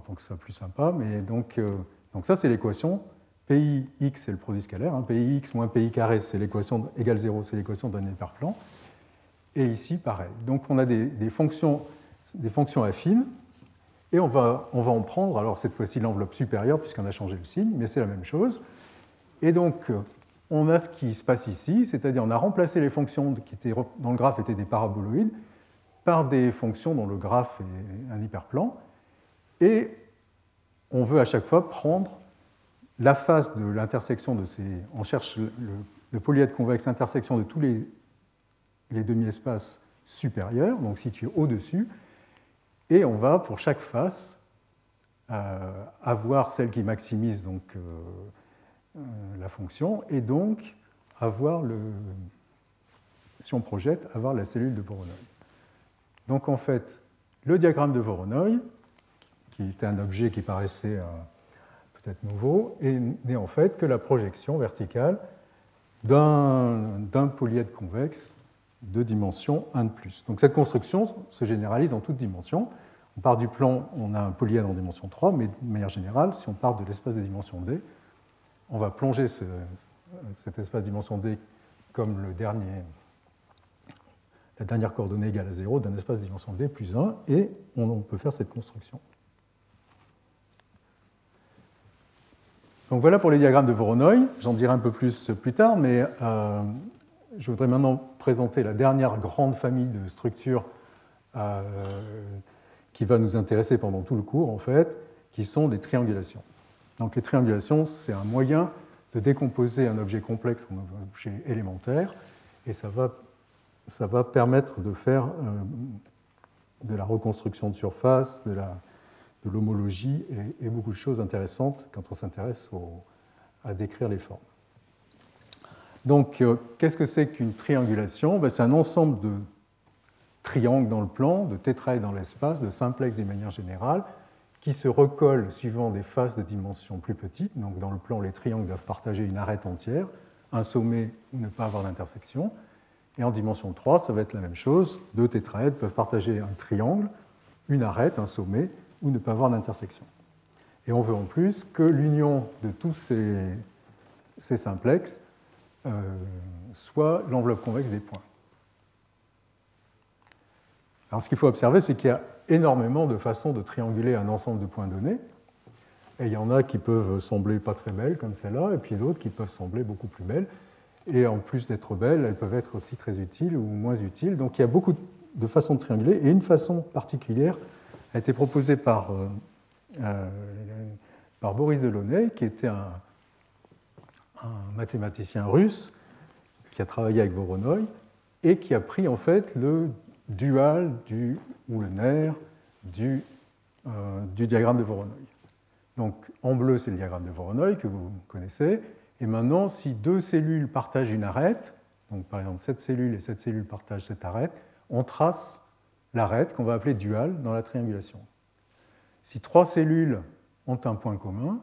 pour que ce soit plus sympa. Mais donc, euh, donc ça, c'est l'équation. PIX, c'est le produit scalaire. Hein. PIX moins PI carré, c'est l'équation égale 0, c'est l'équation d'un hyperplan. Et ici, pareil. Donc on a des, fonctions, des fonctions affines, et on va, on va en prendre, alors cette fois-ci l'enveloppe supérieure, puisqu'on a changé le signe, mais c'est la même chose. Et donc on a ce qui se passe ici, c'est-à-dire on a remplacé les fonctions qui étaient, dans le graphe étaient des paraboloïdes par des fonctions dont le graphe est un hyperplan, et on veut à chaque fois prendre la face de l'intersection de ces... On cherche le, le polyèdre convexe intersection de tous les demi-espaces supérieurs, donc situés au-dessus, et on va, pour chaque face, euh, avoir celle qui maximise donc, euh, euh, la fonction, et donc avoir le, si on projette, avoir la cellule de Voronoi. Donc en fait, le diagramme de Voronoi, qui était un objet qui paraissait peut-être nouveau, n'est en fait que la projection verticale d'un polyèdre convexe de dimension 1 de plus. Donc cette construction se généralise en toutes dimensions. On part du plan, on a un polyèdre en dimension 3, mais de manière générale, si on part de l'espace de dimension D, on va plonger cet espace de dimension D comme le dernier, la dernière coordonnée égale à 0 d'un espace dimension D plus 1, et on peut faire cette construction. Donc voilà pour les diagrammes de Voronoi. J'en dirai un peu plus plus tard, mais euh, je voudrais maintenant présenter la dernière grande famille de structures euh, qui va nous intéresser pendant tout le cours, en fait, qui sont les triangulations. Donc les triangulations, c'est un moyen de décomposer un objet complexe en objet élémentaire, et ça va, ça va permettre de faire euh, de la reconstruction de surface, de l'homologie et, beaucoup de choses intéressantes quand on s'intéresse à décrire les formes. Donc, euh, qu'est-ce que c'est qu'une triangulation? Ben, C'est un ensemble de triangles dans le plan, de tétraèdres dans l'espace, de simplexes d'une manière générale, qui se recollent suivant des faces de dimensions plus petites. Donc, dans le plan, les triangles doivent partager une arête entière, un sommet ou ne pas avoir d'intersection. Et en dimension 3, ça va être la même chose. Deux tétraèdres peuvent partager un triangle, une arête, un sommet, ou ne pas avoir d'intersection. Et on veut en plus que l'union de tous ces, ces simplexes euh, soit l'enveloppe convexe des points. Alors ce qu'il faut observer, c'est qu'il y a énormément de façons de trianguler un ensemble de points donnés. Et il y en a qui peuvent sembler pas très belles, comme celle-là, et puis d'autres qui peuvent sembler beaucoup plus belles. Et en plus d'être belles, elles peuvent être aussi très utiles ou moins utiles. Donc il y a beaucoup de façons de trianguler, et une façon particulière a été proposé par, euh, euh, par Boris Delaunay, qui était un, mathématicien russe qui a travaillé avec Voronoi et qui a pris en fait le dual du, ou le nerf du, euh, du diagramme de Voronoi. Donc en bleu, c'est le diagramme de Voronoi que vous connaissez. Et maintenant, si deux cellules partagent une arête, donc par exemple cette cellule et cette cellule partagent cette arête, on trace l'arête qu'on va appeler dual dans la triangulation. Si trois cellules ont un point commun,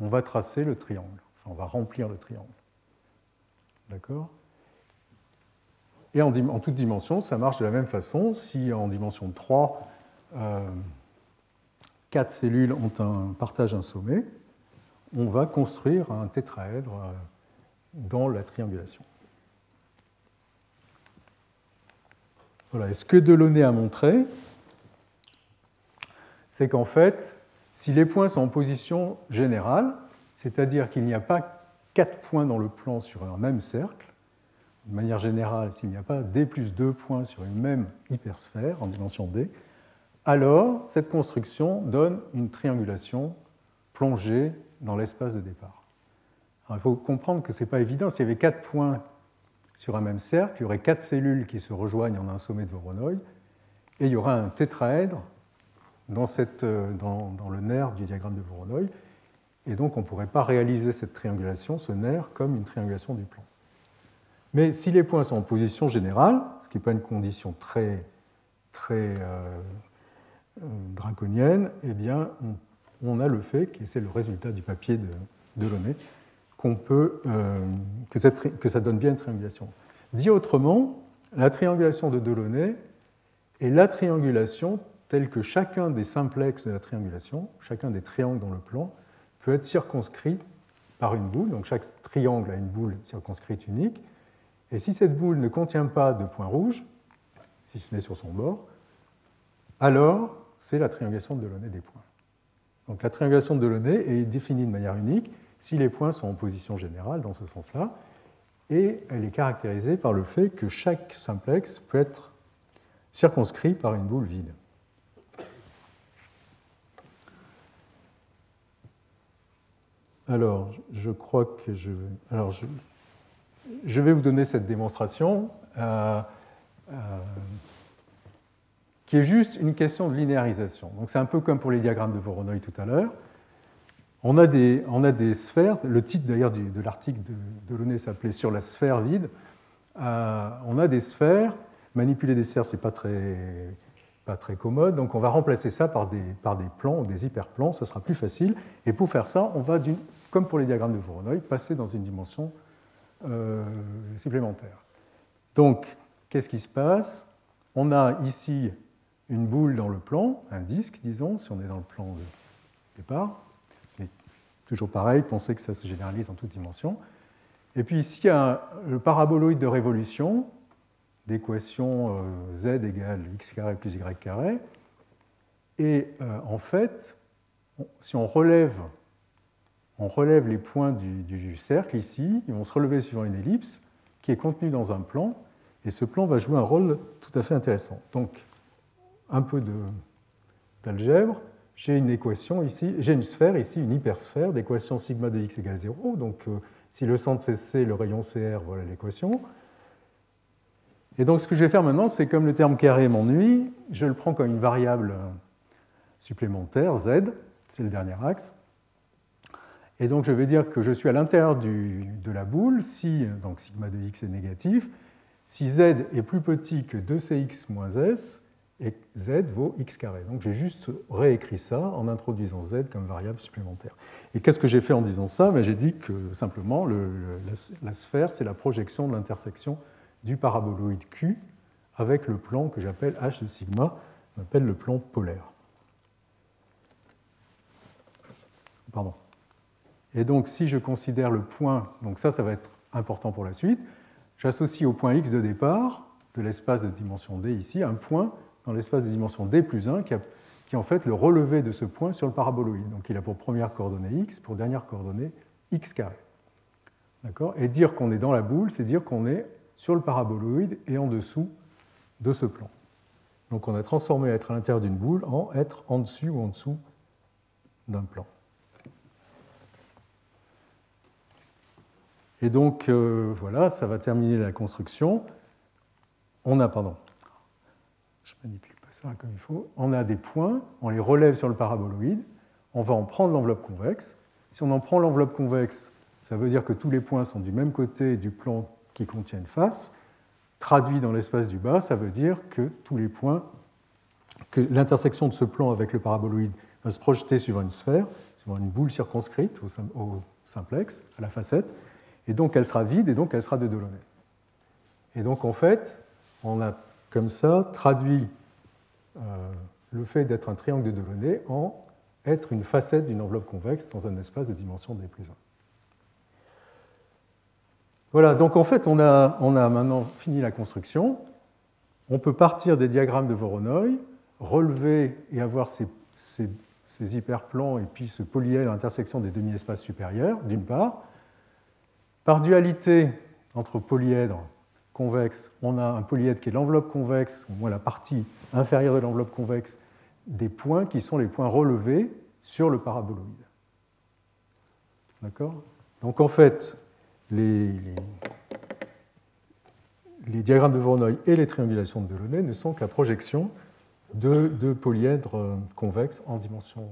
on va tracer le triangle, enfin, on va remplir le triangle. D'accord? Et en, toute dimension, ça marche de la même façon. Si en dimension 3, euh, quatre cellules ont un, partagent un sommet, on va construire un tétraèdre euh, dans la triangulation. Voilà. Et ce que Delaunay a montré, c'est qu'en fait, si les points sont en position générale, c'est-à-dire qu'il n'y a pas quatre points dans le plan sur un même cercle, de manière générale, s'il n'y a pas d plus deux points sur une même hypersphère en dimension d, alors cette construction donne une triangulation plongée dans l'espace de départ. il faut comprendre que ce n'est pas évident. S'il y avait quatre points sur un même cercle, il y aurait quatre cellules qui se rejoignent en un sommet de Voronoi, et il y aura un tétraèdre dans, euh, le nerf du diagramme de Voronoi, et donc on ne pourrait pas réaliser cette triangulation, ce nerf, comme une triangulation du plan. Mais si les points sont en position générale, ce qui n'est pas une condition très, très euh, euh, draconienne, eh bien, on, a le fait, et c'est le résultat du papier de Delaunay, euh, que, que, ça donne bien une triangulation. Dit autrement, la triangulation de Delaunay est la triangulation telle que chacun des simplexes de la triangulation, chacun des triangles dans le plan, peut être circonscrit par une boule. Donc chaque triangle a une boule circonscrite unique. Et si cette boule ne contient pas de point rouge, si ce n'est sur son bord, alors c'est la triangulation de Delaunay des points. Donc la triangulation de Delaunay est définie de manière unique si les points sont en position générale dans ce sens-là. Et elle est caractérisée par le fait que chaque simplex peut être circonscrit par une boule vide. Alors, je crois que je vais, alors je, vais vous donner cette démonstration euh, euh, qui est juste une question de linéarisation. Donc, c'est un peu comme pour les diagrammes de Voronoi tout à l'heure. On a, des, on a des sphères, le titre d'ailleurs de l'article de Delaunay s'appelait Sur la sphère vide. Euh, on a des sphères, manipuler des sphères, ce n'est pas très pas très commode, donc on va remplacer ça par des, par des plans ou des hyperplans, ce sera plus facile. Et pour faire ça, on va, comme pour les diagrammes de Voronoi, passer dans une dimension euh, supplémentaire. Donc, qu'est-ce qui se passe? On a ici une boule dans le plan, un disque, disons, si on est dans le plan de départ. Mais toujours pareil, pensez que ça se généralise en toutes dimensions. Et puis ici, il y a le paraboloïde de révolution d'équation euh, z égale x carré plus y carré. Et euh, en fait, si on relève, on relève les points du, du, cercle ici, ils vont se relever suivant une ellipse qui est contenue dans un plan, et ce plan va jouer un rôle tout à fait intéressant. Donc, un peu d'algèbre, j'ai une équation ici, j'ai une sphère ici, une hypersphère d'équation sigma de x égale 0. Donc, euh, si le centre c'est C, le rayon CR, voilà l'équation. Et donc ce que je vais faire maintenant, c'est comme le terme carré m'ennuie, je le prends comme une variable supplémentaire, z, c'est le dernier axe. Et donc je vais dire que je suis à l'intérieur de la boule, si donc sigma de x est négatif, si z est plus petit que 2cx moins s, et z vaut x carré. Donc j'ai juste réécrit ça en introduisant z comme variable supplémentaire. Et qu'est-ce que j'ai fait en disant ça? Ben, J'ai dit que simplement la, sphère, c'est la projection de l'intersection du paraboloïde Q avec le plan que j'appelle h de sigma, on appelle le plan polaire. Pardon. Et donc si je considère le point, donc ça, ça va être important pour la suite, j'associe au point x de départ de l'espace de dimension d ici un point dans l'espace de dimension d plus 1 qui, est en fait le relevé de ce point sur le paraboloïde. Donc il a pour première coordonnée x, pour dernière coordonnée x carré. Et dire qu'on est dans la boule, c'est dire qu'on est sur le paraboloïde et en dessous de ce plan. Donc on a transformé être à l'intérieur d'une boule en être en dessus ou en dessous d'un plan. Et donc euh, voilà, ça va terminer la construction. On a, pardon, je manipule pas ça comme il faut, on a des points, on les relève sur le paraboloïde, on va en prendre l'enveloppe convexe. Si on en prend l'enveloppe convexe, ça veut dire que tous les points sont du même côté du plan qui contient une face. Traduit dans l'espace du bas, ça veut dire que tous les points, que l'intersection de ce plan avec le paraboloïde va se projeter sur une sphère, sur une boule circonscrite au simplex, à la facette, et donc elle sera vide et donc elle sera de. Et donc en fait, on a comme ça, traduit euh, le fait d'être un triangle de Delaunay en être une facette d'une enveloppe convexe dans un espace de dimension d plus 1. Voilà, donc en fait, on a, maintenant fini la construction. On peut partir des diagrammes de Voronoi, relever et avoir ces, hyperplans et puis ce polyèdre intersection des demi-espaces supérieurs, d'une part. Par dualité entre polyèdres on a un polyèdre qui est l'enveloppe convexe, ou moins la partie inférieure de l'enveloppe convexe, des points qui sont les points relevés sur le paraboloïde. D'accord? Donc en fait, les, diagrammes de Voronoi et les triangulations de Delaunay ne sont que la projection de, polyèdres euh, convexes en dimension,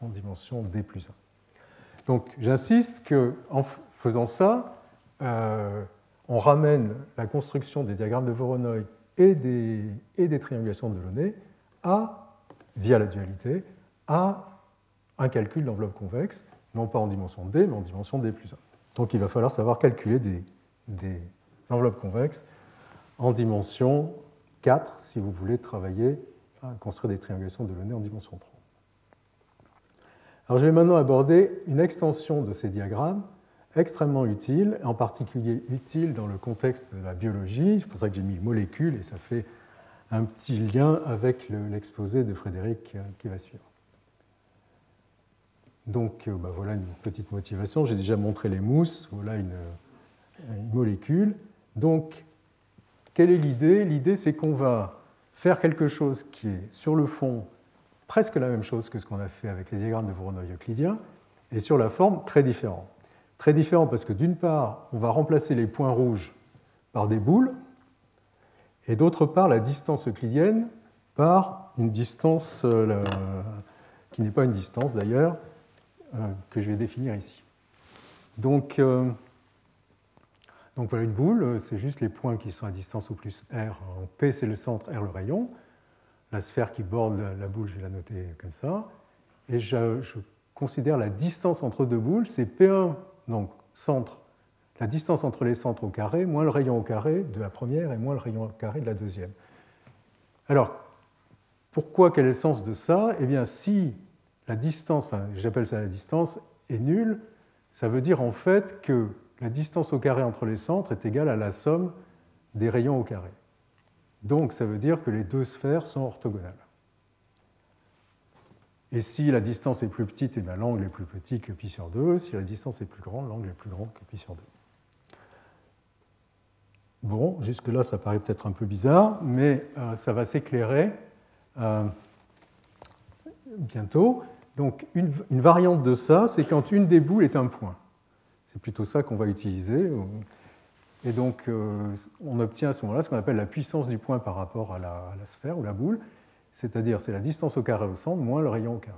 en D plus 1. Donc j'insiste qu'en faisant ça, euh, on ramène la construction des diagrammes de Voronoi et des, triangulations de Delaunay à, via la dualité, à un calcul d'enveloppe convexe, non pas en dimension D, mais en dimension D plus 1. Donc il va falloir savoir calculer des, enveloppes convexes en dimension 4 si vous voulez travailler à construire des triangulations de Delaunay en dimension 3. Alors je vais maintenant aborder une extension de ces diagrammes extrêmement utile, en particulier utile dans le contexte de la biologie. C'est pour ça que j'ai mis molécule et ça fait un petit lien avec l'exposé de Frédéric euh, qui va suivre. Donc euh, bah, voilà une petite motivation. J'ai déjà montré les mousses. Voilà une, une molécule. Donc quelle est l'idée? L'idée c'est qu'on va faire quelque chose qui est sur le fond presque la même chose que ce qu'on a fait avec les diagrammes de Voronoi euclidiens et sur la forme très différent. Très différent parce que d'une part, on va remplacer les points rouges par des boules, et d'autre part, la distance euclidienne par une distance euh, qui n'est pas une distance d'ailleurs, euh, que je vais définir ici. Donc, euh, donc voilà une boule, c'est juste les points qui sont à distance au plus R. P c'est le centre, R le rayon. la sphère qui borde la, boule, je vais la noter comme ça. Et je, considère la distance entre deux boules, c'est P1, donc centre, la distance entre les centres au carré, moins le rayon au carré de la première et moins le rayon au carré de la deuxième. Alors, pourquoi, quel est le sens de ça? Eh bien, si la distance, enfin, j'appelle ça la distance, est nulle, ça veut dire en fait que la distance au carré entre les centres est égale à la somme des rayons au carré. Donc ça veut dire que les deux sphères sont orthogonales. Et si la distance est plus petite, eh l'angle est plus petit que pi sur 2. Si la distance est plus grande, l'angle est plus grand que pi sur 2. Bon, jusque-là, ça paraît peut-être un peu bizarre, mais euh, ça va s'éclairer euh, bientôt. Donc, une, variante de ça, c'est quand une des boules est un point. C'est plutôt ça qu'on va utiliser. Et donc, euh, on obtient à ce moment-là ce qu'on appelle la puissance du point par rapport à la, sphère ou la boule, c'est-à-dire c'est la distance au carré au centre moins le rayon au carré.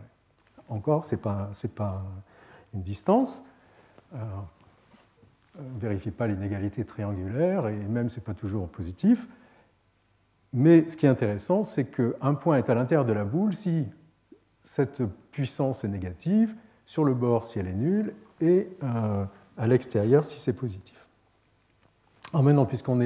Encore, ce n'est pas, pas, une distance. Euh, ne vérifie pas l'inégalité triangulaire, et même ce n'est pas toujours positif. Mais ce qui est intéressant, c'est qu'un point est à l'intérieur de la boule si cette puissance est négative, sur le bord si elle est nulle, et euh, à l'extérieur si c'est positif. Alors maintenant, puisqu'on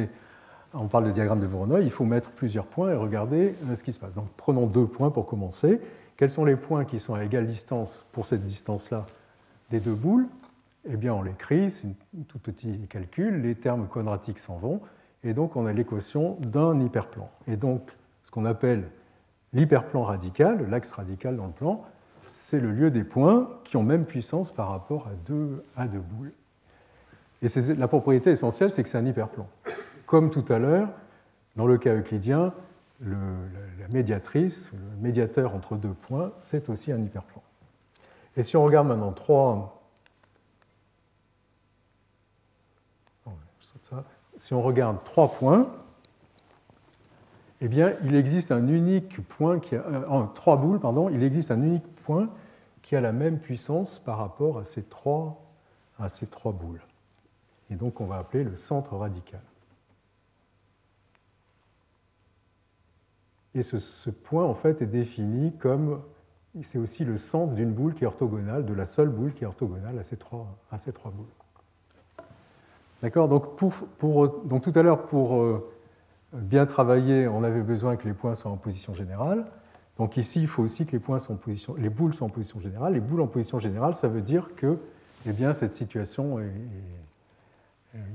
on parle de diagramme de Voronoi, il faut mettre plusieurs points et regarder euh, ce qui se passe. Donc prenons deux points pour commencer. Quels sont les points qui sont à égale distance pour cette distance-là des deux boules? Eh bien, on l'écrit, c'est un tout petit calcul, les termes quadratiques s'en vont, et donc on a l'équation d'un hyperplan. Et donc, ce qu'on appelle l'hyperplan radical, l'axe radical dans le plan, c'est le lieu des points qui ont même puissance par rapport à deux, à deux boules. Et la propriété essentielle, c'est que c'est un hyperplan. Comme tout à l'heure, dans le cas euclidien, la médiatrice, le médiateur entre deux points, c'est aussi un hyperplan. Et si on regarde maintenant trois. Si on regarde trois points, eh bien, il existe un unique point qui a, euh, boules, il existe un unique point qui a la même puissance par rapport à ces trois boules et donc on va appeler le centre radical. Et ce, point, en fait, est défini comme c'est aussi le centre d'une boule qui est orthogonale, de la seule boule qui est orthogonale à ces trois, à ces trois boules. D'accord? Donc, tout à l'heure, pour euh, bien travailler, on avait besoin que les points soient en position générale. Donc ici, il faut aussi que les, points en position, les boules soient en position générale. Les boules en position générale, ça veut dire que eh bien, cette situation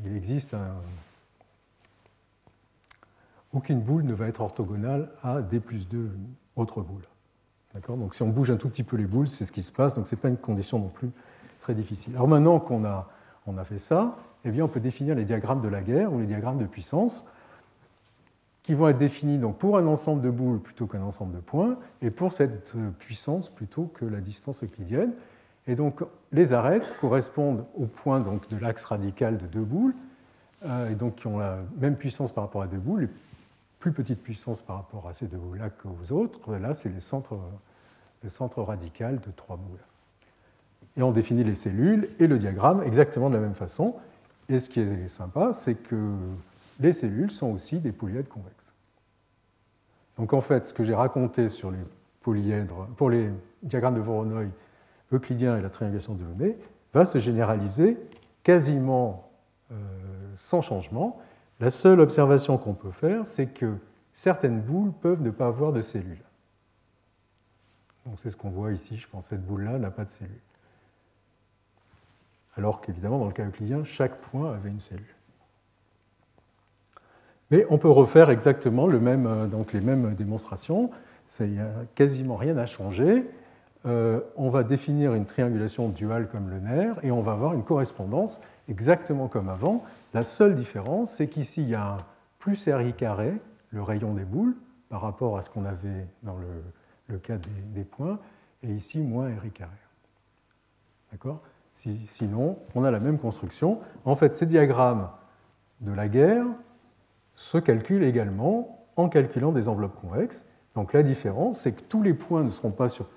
il existe un... Aucune boule ne va être orthogonale à D plus 2 autres boules. Donc si on bouge un tout petit peu les boules, c'est ce qui se passe, donc ce n'est pas une condition non plus très difficile. Alors maintenant qu'on a, on a fait ça, eh bien on peut définir les diagrammes de la guerre ou les diagrammes de puissance qui vont être définis donc, pour un ensemble de boules plutôt qu'un ensemble de points, et pour cette puissance plutôt que la distance euclidienne. Et donc, les arêtes correspondent aux points donc, de l'axe radical de deux boules, euh, et donc qui ont la même puissance par rapport à deux boules, les plus petites puissances par rapport à ces deux boules-là qu'aux autres. Là, c'est le centre radical de trois boules. Et on définit les cellules et le diagramme exactement de la même façon. Et ce qui est sympa, c'est que les cellules sont aussi des polyèdres convexes. Donc en fait, ce que j'ai raconté sur les polyèdres, pour les diagrammes de Voronoi euclidien et la triangulation de Delaunay va se généraliser quasiment euh, sans changement. La seule observation qu'on peut faire, c'est que certaines boules peuvent ne pas avoir de cellules. Donc c'est ce qu'on voit ici, je pense cette boule-là n'a pas de cellules. Alors qu'évidemment, dans le cas euclidien, chaque point avait une cellule. Mais on peut refaire exactement euh, les mêmes démonstrations. Il n'y a quasiment rien à changer. Euh, on va définir une triangulation duale comme le nerf et on va avoir une correspondance exactement comme avant. La seule différence, c'est qu'ici, il y a un plus RI carré, le rayon des boules, par rapport à ce qu'on avait dans le, cas des, points, et ici, moins RI carré. D'accord? Sinon, on a la même construction. En fait, ces diagrammes de la guerre se calculent également en calculant des enveloppes convexes. Donc la différence, c'est que tous les points ne seront pas sur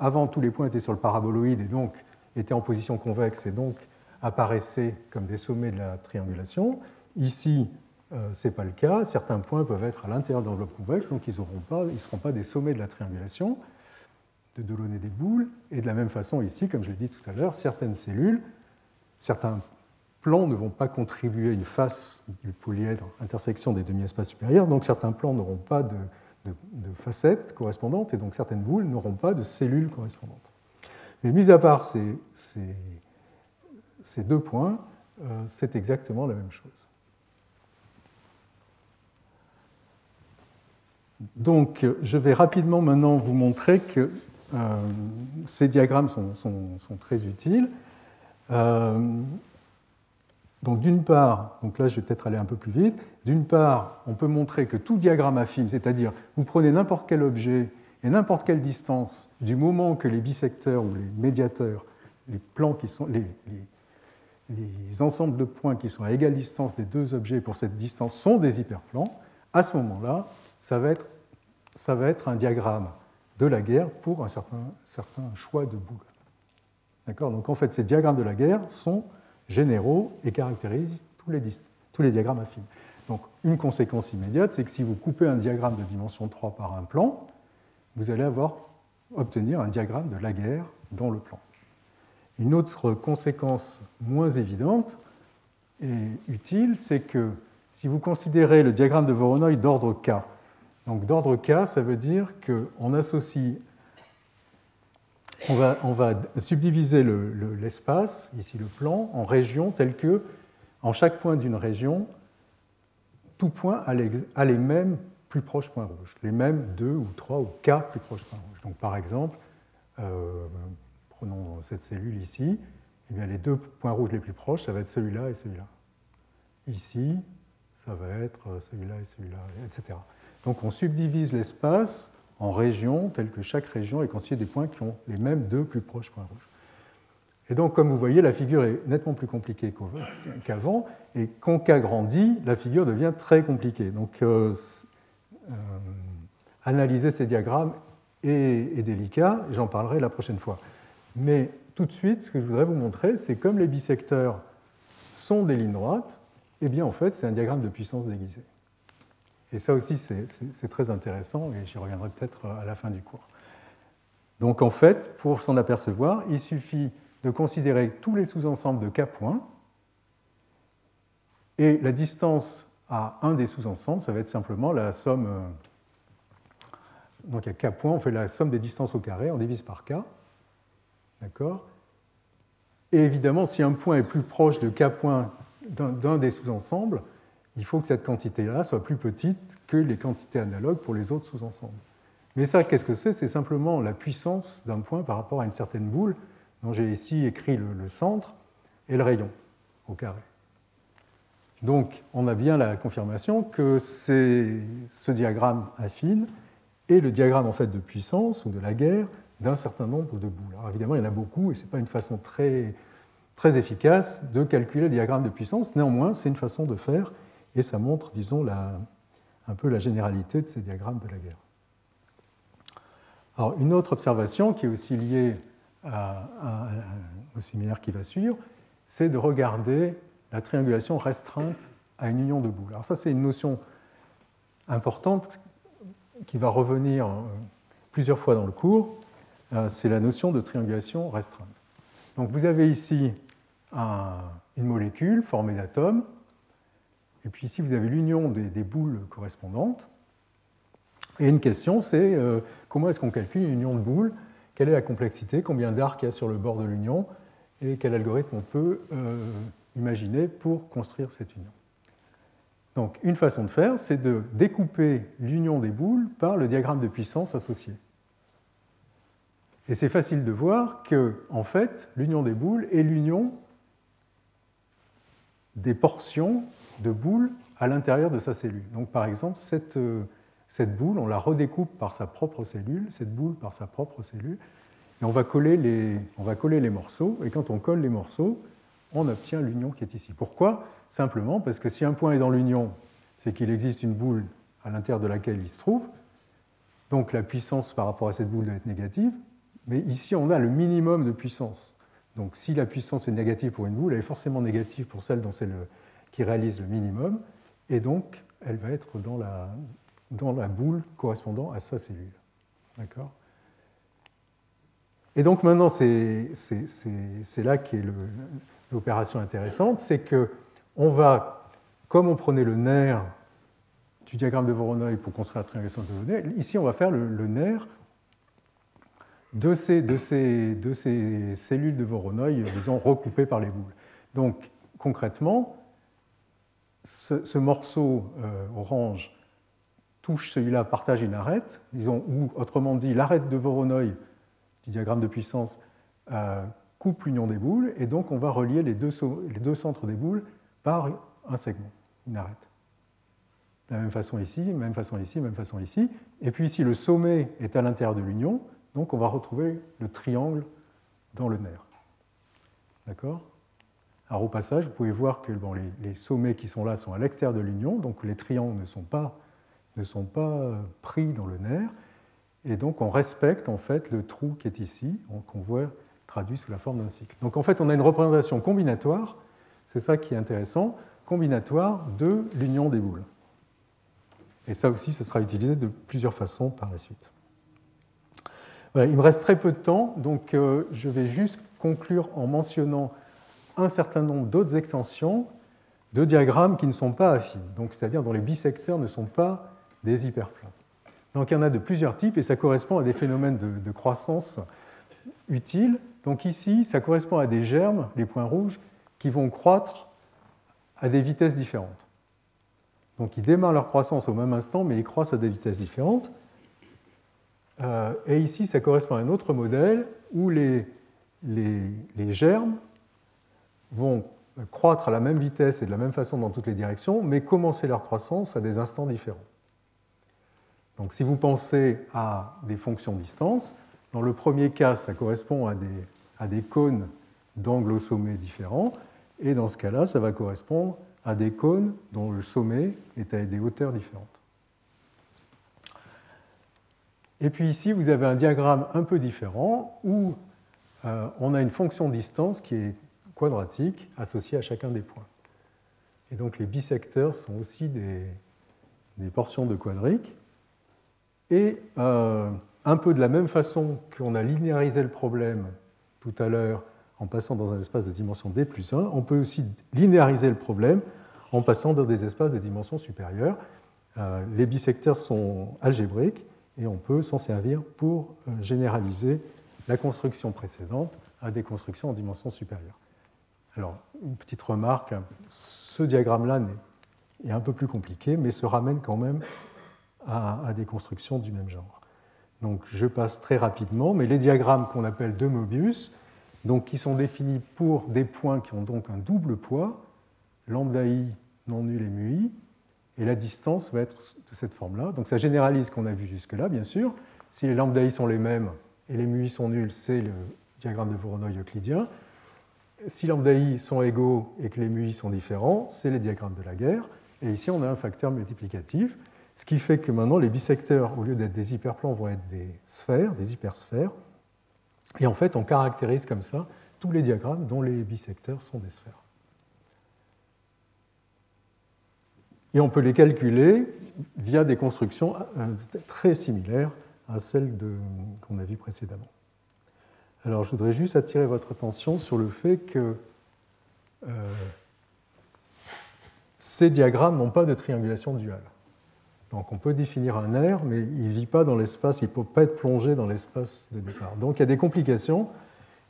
avant, tous les points étaient sur le paraboloïde et donc étaient en position convexe et donc apparaissaient comme des sommets de la triangulation. Ici, euh, ce n'est pas le cas. Certains points peuvent être à l'intérieur de l'enveloppe convexe, donc ils ne seront pas des sommets de la triangulation de Delaunay des boules. Et de la même façon, ici, comme je l'ai dit tout à l'heure, certaines cellules, certains plans ne vont pas contribuer à une face du polyèdre intersection des demi-espaces supérieurs, donc certains plans n'auront pas de, facettes correspondantes, et donc certaines boules n'auront pas de cellules correspondantes. Mais mis à part ces, ces, deux points, euh, c'est exactement la même chose. Donc, je vais rapidement maintenant vous montrer que euh, ces diagrammes sont, très utiles. Euh, donc, d'une part, donc là je vais peut-être aller un peu plus vite, d'une part, on peut montrer que tout diagramme affine, c'est-à-dire vous prenez n'importe quel objet et n'importe quelle distance, du moment que les bisecteurs ou les médiateurs, les plans qui sont, ensembles de points qui sont à égale distance des deux objets pour cette distance sont des hyperplans, à ce moment-là, ça va être, un diagramme de la guerre pour un certain, choix de boules. D'accord? Donc en fait, ces diagrammes de la guerre sont généraux et caractérisent tous les, tous les diagrammes affines. Donc une conséquence immédiate, c'est que si vous coupez un diagramme de dimension 3 par un plan, vous allez avoir, obtenir un diagramme de la guerre dans le plan. Une autre conséquence moins évidente et utile, c'est que si vous considérez le diagramme de Voronoi d'ordre K, donc d'ordre K, ça veut dire qu'on associe, on va, on va subdiviser l'espace, ici le plan, en régions telles que, en chaque point d'une région, tout point a les, mêmes plus proches points rouges, les mêmes deux ou trois ou K plus proches points rouges. Donc par exemple, euh, prenons cette cellule ici, eh bien, les deux points rouges les plus proches, ça va être celui-là et celui-là. Ici, ça va être celui-là et celui-là, etc. Donc on subdivise l'espace en régions, telles que chaque région est constituée des points qui ont les mêmes deux plus proches points rouges. Et donc, comme vous voyez, la figure est nettement plus compliquée qu'avant, et quand K grandit, la figure devient très compliquée. Donc, euh, euh, analyser ces diagrammes est délicat, j'en parlerai la prochaine fois. Mais tout de suite, ce que je voudrais vous montrer, c'est comme les bisecteurs sont des lignes droites, eh bien, en fait, c'est un diagramme de puissance déguisée. Et ça aussi, c'est très intéressant et j'y reviendrai peut-être à la fin du cours. Donc en fait, pour s'en apercevoir, il suffit de considérer tous les sous-ensembles de K points et la distance à un des sous-ensembles, ça va être simplement la somme. Euh, donc à K points, on fait la somme des distances au carré, on divise par K. D'accord? Et évidemment, si un point est plus proche de K points d'un des sous-ensembles, il faut que cette quantité-là soit plus petite que les quantités analogues pour les autres sous-ensembles. Mais ça, qu'est-ce que c'est? C'est simplement la puissance d'un point par rapport à une certaine boule, dont j'ai ici écrit le, centre et le rayon au carré. Donc, on a bien la confirmation que ce diagramme affine est le diagramme en fait de puissance ou de la guerre d'un certain nombre de boules. Alors évidemment, il y en a beaucoup et ce n'est pas une façon très, très efficace de calculer le diagramme de puissance. Néanmoins, c'est une façon de faire et ça montre, disons, un peu la généralité de ces diagrammes de la guerre. Alors, une autre observation qui est aussi liée au séminaire qui va suivre, c'est de regarder la triangulation restreinte à une union de boules. Alors ça, c'est une notion importante qui va revenir euh, plusieurs fois dans le cours. Euh, c'est la notion de triangulation restreinte. Donc vous avez ici une molécule formée d'atomes et puis ici, vous avez l'union des, boules correspondantes. Et une question, c'est euh, comment est-ce qu'on calcule une union de boules? Quelle est la complexité? Combien d'arcs il y a sur le bord de l'union? Et quel algorithme on peut euh, imaginer pour construire cette union? Donc, une façon de faire, c'est de découper l'union des boules par le diagramme de puissance associé. Et c'est facile de voir que, en fait, l'union des boules est l'union des portions de boules à l'intérieur de sa cellule. Donc par exemple, cette, euh, cette, boule, on la redécoupe par sa propre cellule, cette boule par sa propre cellule, et on va coller les, on va coller les morceaux, et quand on colle les morceaux, on obtient l'union qui est ici. Pourquoi? Simplement parce que si un point est dans l'union, c'est qu'il existe une boule à l'intérieur de laquelle il se trouve, donc la puissance par rapport à cette boule doit être négative, mais ici on a le minimum de puissance. Donc si la puissance est négative pour une boule, elle est forcément négative pour celle dont le, qui réalise le minimum. et donc elle va être dans la, dans la boule correspondant à sa cellule. D'accord? Et donc maintenant, c'est là qu'est l'opération intéressante, c'est que on va, comme on prenait le nerf du diagramme de Voronoi pour construire la triangulation de Voronoi, ici on va faire le, nerf de ces, de, de ces, cellules de Voronoi, disons, recoupées par les boules. Donc concrètement, ce, morceau euh, orange touche celui-là, partage une arête, disons, ou autrement dit, l'arête de Voronoi du diagramme de puissance euh, coupe l'union des boules, et donc on va relier les deux, les deux centres des boules par un segment, une arête. De la même façon ici, même façon ici, même façon ici. Et puis ici, le sommet est à l'intérieur de l'union, donc on va retrouver le triangle dans le nerf. D'accord? Alors au passage, vous pouvez voir que les, sommets qui sont là sont à l'extérieur de l'union, donc les triangles ne sont pas, pas pris dans le nerf. Et donc on respecte en fait le trou qui est ici, qu'on voit traduit sous la forme d'un cycle. Donc en fait, on a une représentation combinatoire, c'est ça qui est intéressant, combinatoire de l'union des boules. Et ça aussi, ça sera utilisé de plusieurs façons par la suite. Il me reste très peu de temps, donc euh, je vais juste conclure en mentionnant un certain nombre d'autres extensions de diagrammes qui ne sont pas affines, c'est-à-dire dont les bisecteurs ne sont pas des hyperplans. Donc il y en a de plusieurs types et ça correspond à des phénomènes de, de croissance utiles. Donc ici, ça correspond à des germes, les points rouges, qui vont croître à des vitesses différentes. Donc ils démarrent leur croissance au même instant, mais ils croissent à des vitesses différentes. Euh, et ici, ça correspond à un autre modèle où les, les, germes vont croître à la même vitesse et de la même façon dans toutes les directions, mais commencer leur croissance à des instants différents. Donc si vous pensez à des fonctions distance, dans le premier cas, ça correspond à des, à des cônes d'angles au sommet différents, et dans ce cas-là, ça va correspondre à des cônes dont le sommet est à des hauteurs différentes. Et puis ici, vous avez un diagramme un peu différent où euh, on a une fonction distance qui est quadratique associée à chacun des points. Et donc les bisecteurs sont aussi des, portions de quadrique. Et euh, un peu de la même façon qu'on a linéarisé le problème tout à l'heure en passant dans un espace de dimension d plus 1, on peut aussi linéariser le problème en passant dans des espaces de dimension supérieure. Euh, les bisecteurs sont algébriques et on peut s'en servir pour euh, généraliser la construction précédente à des constructions en dimension supérieure. Alors, une petite remarque, ce diagramme-là est un peu plus compliqué, mais se ramène quand même à, des constructions du même genre. Donc, je passe très rapidement, mais les diagrammes qu'on appelle de Mobius, donc qui sont définis pour des points qui ont donc un double poids, lambda i non nul et mu i, et la distance va être de cette forme-là. Donc ça généralise ce qu'on a vu jusque-là, bien sûr. Si les lambda i sont les mêmes et les mu i sont nuls, c'est le diagramme de Voronoi euclidien. Si lambda i sont égaux et que les mu i sont différents, c'est les diagrammes de la guerre. Et ici, on a un facteur multiplicatif, ce qui fait que maintenant, les bisecteurs, au lieu d'être des hyperplans, vont être des sphères, des hypersphères. Et en fait, on caractérise comme ça tous les diagrammes dont les bisecteurs sont des sphères. Et on peut les calculer via des constructions euh, très similaires à celles qu'on a vues précédemment. Alors je voudrais juste attirer votre attention sur le fait que euh, ces diagrammes n'ont pas de triangulation duale. Donc on peut définir un R, mais il ne vit pas dans l'espace, il ne peut pas être plongé dans l'espace de départ. Donc il y a des complications,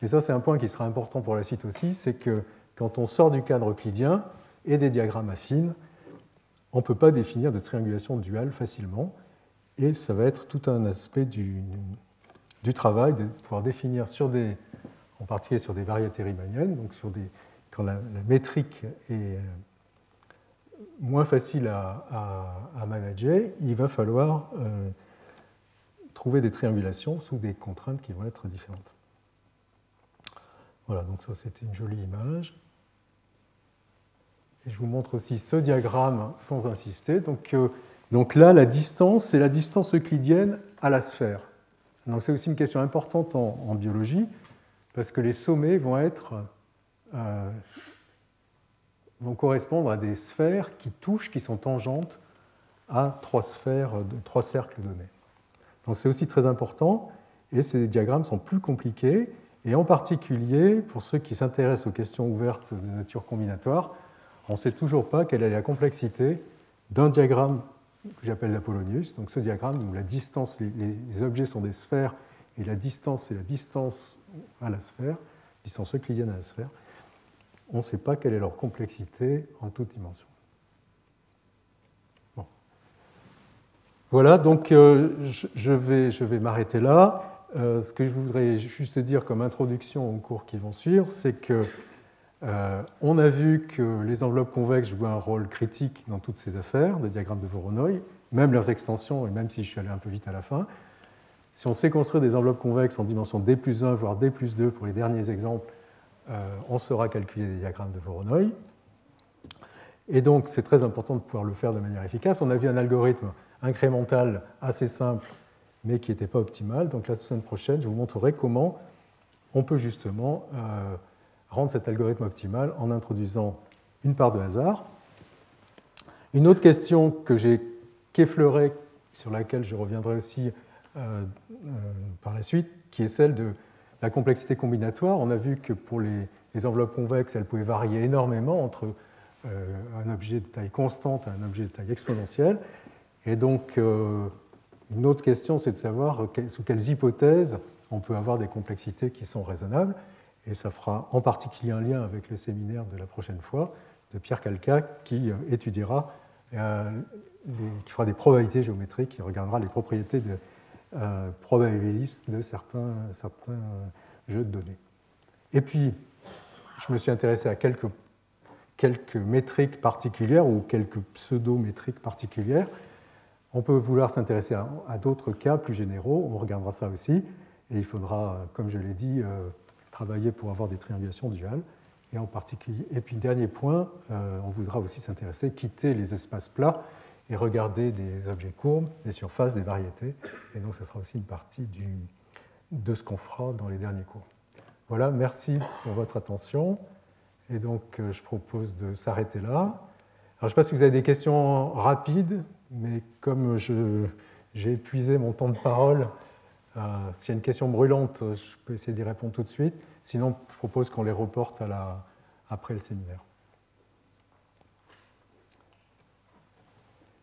et ça c'est un point qui sera important pour la suite aussi, c'est que quand on sort du cadre euclidien et des diagrammes affines, on ne peut pas définir de triangulation duale facilement, et ça va être tout un aspect du, travail de pouvoir définir sur des, en particulier sur des variétés riemanniennes, donc sur des, quand la métrique est moins facile à, manager, il va falloir euh, trouver des triangulations sous des contraintes qui vont être différentes. Voilà, donc ça c'était une jolie image. Je vous montre aussi ce diagramme sans insister. Donc, euh, donc là, la distance, c'est la distance euclidienne à la sphère. Donc c'est aussi une question importante en, biologie, parce que les sommets euh, vont correspondre à des sphères qui touchent, qui sont tangentes à trois sphères, trois cercles donnés. Donc c'est aussi très important, et ces diagrammes sont plus compliqués, et en particulier, pour ceux qui s'intéressent aux questions ouvertes de nature combinatoire, on ne sait toujours pas quelle est la complexité d'un diagramme que j'appelle l'Apollonius, donc ce diagramme où la distance, les, objets sont des sphères, et la distance, c'est la distance à la sphère, distance euclidienne à la sphère. On ne sait pas quelle est leur complexité en toute dimension. Voilà, donc euh, je vais, je vais m'arrêter là. Euh, ce que je voudrais juste dire comme introduction aux cours qui vont suivre, c'est que euh, on a vu que les enveloppes convexes jouaient un rôle critique dans toutes ces affaires de diagrammes de Voronoi, même leurs extensions, et même si je suis allé un peu vite à la fin. Si on sait construire des enveloppes convexes en dimension D plus 1, voire D plus 2 pour les derniers exemples, on saura calculer des diagrammes de Voronoi. Et donc, c'est très important de pouvoir le faire de manière efficace. On a vu un algorithme incrémental assez simple, mais qui n'était pas optimal. Donc la semaine prochaine, je vous montrerai comment on peut justement euh, rendre cet algorithme optimal en introduisant une part de hasard. Une autre question que j'ai qu'effleurée, sur laquelle je reviendrai aussi euh, euh, par la suite, qui est celle de la complexité combinatoire. On a vu que pour les, enveloppes convexes, elles pouvaient varier énormément entre un objet de taille constante et un objet de taille exponentielle. Et donc, euh, une autre question, c'est de savoir sous quelles hypothèses on peut avoir des complexités qui sont raisonnables. Et ça fera en particulier un lien avec le séminaire de la prochaine fois de Pierre Calca qui euh, étudiera, euh, qui fera des probabilités géométriques, qui regardera les propriétés de, probabilistes de certains, certains jeux de données. Et puis, je me suis intéressé à quelques, quelques métriques particulières ou quelques pseudo-métriques particulières on peut vouloir s'intéresser à, d'autres cas plus généraux, on regardera ça aussi, et il faudra, comme je l'ai dit, euh, travailler pour avoir des triangulations duales. Et, en particulier, et puis, dernier point, euh, on voudra aussi s'intéresser, quitter les espaces plats et regarder des objets courbes, des surfaces, des variétés. Et donc, ce sera aussi une partie de ce qu'on fera dans les derniers cours. Voilà, merci pour votre attention. Et donc, euh, je propose de s'arrêter là. Alors, je ne sais pas si vous avez des questions rapides mais comme j'ai épuisé mon temps de parole, euh, s'il y a une question brûlante, je peux essayer d'y répondre tout de suite. Sinon, je propose qu'on les reporte après le séminaire.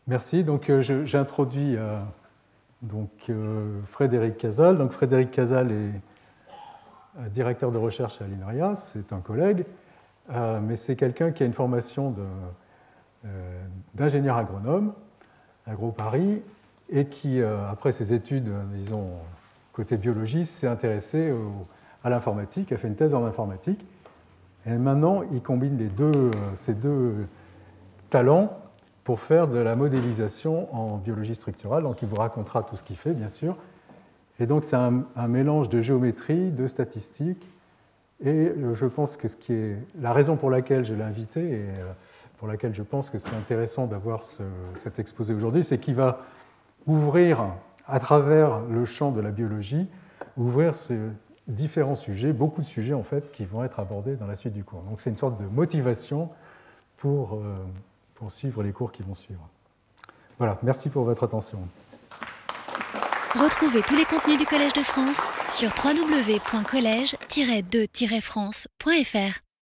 Merci. Donc, euh, j'introduis euh, donc Frédéric Casal. Donc, Frédéric Casal est directeur de recherche à l'INRIA, c'est un collègue, mais c'est quelqu'un qui a une formation d'ingénieur agronome Agro-Paris, et qui, euh, après ses études, euh, disons, côté biologie, s'est intéressé à l'informatique, a fait une thèse en informatique. Et maintenant, il combine les deux, euh, ces deux talents pour faire de la modélisation en biologie structurale. Donc, il vous racontera tout ce qu'il fait, bien sûr. Et donc, c'est un, mélange de géométrie, de statistiques. Et je pense que ce qui est la raison pour laquelle je l'ai invité, et pour laquelle je pense que c'est intéressant d'avoir cet exposé aujourd'hui, c'est qu'il va ouvrir, à travers le champ de la biologie, ouvrir ces différents sujets, beaucoup de sujets en fait, qui vont être abordés dans la suite du cours. Donc c'est une sorte de motivation pour, euh, pour suivre les cours qui vont suivre. Voilà, merci pour votre attention. Retrouvez tous les contenus du Collège de France sur www.colège-2-france.fr.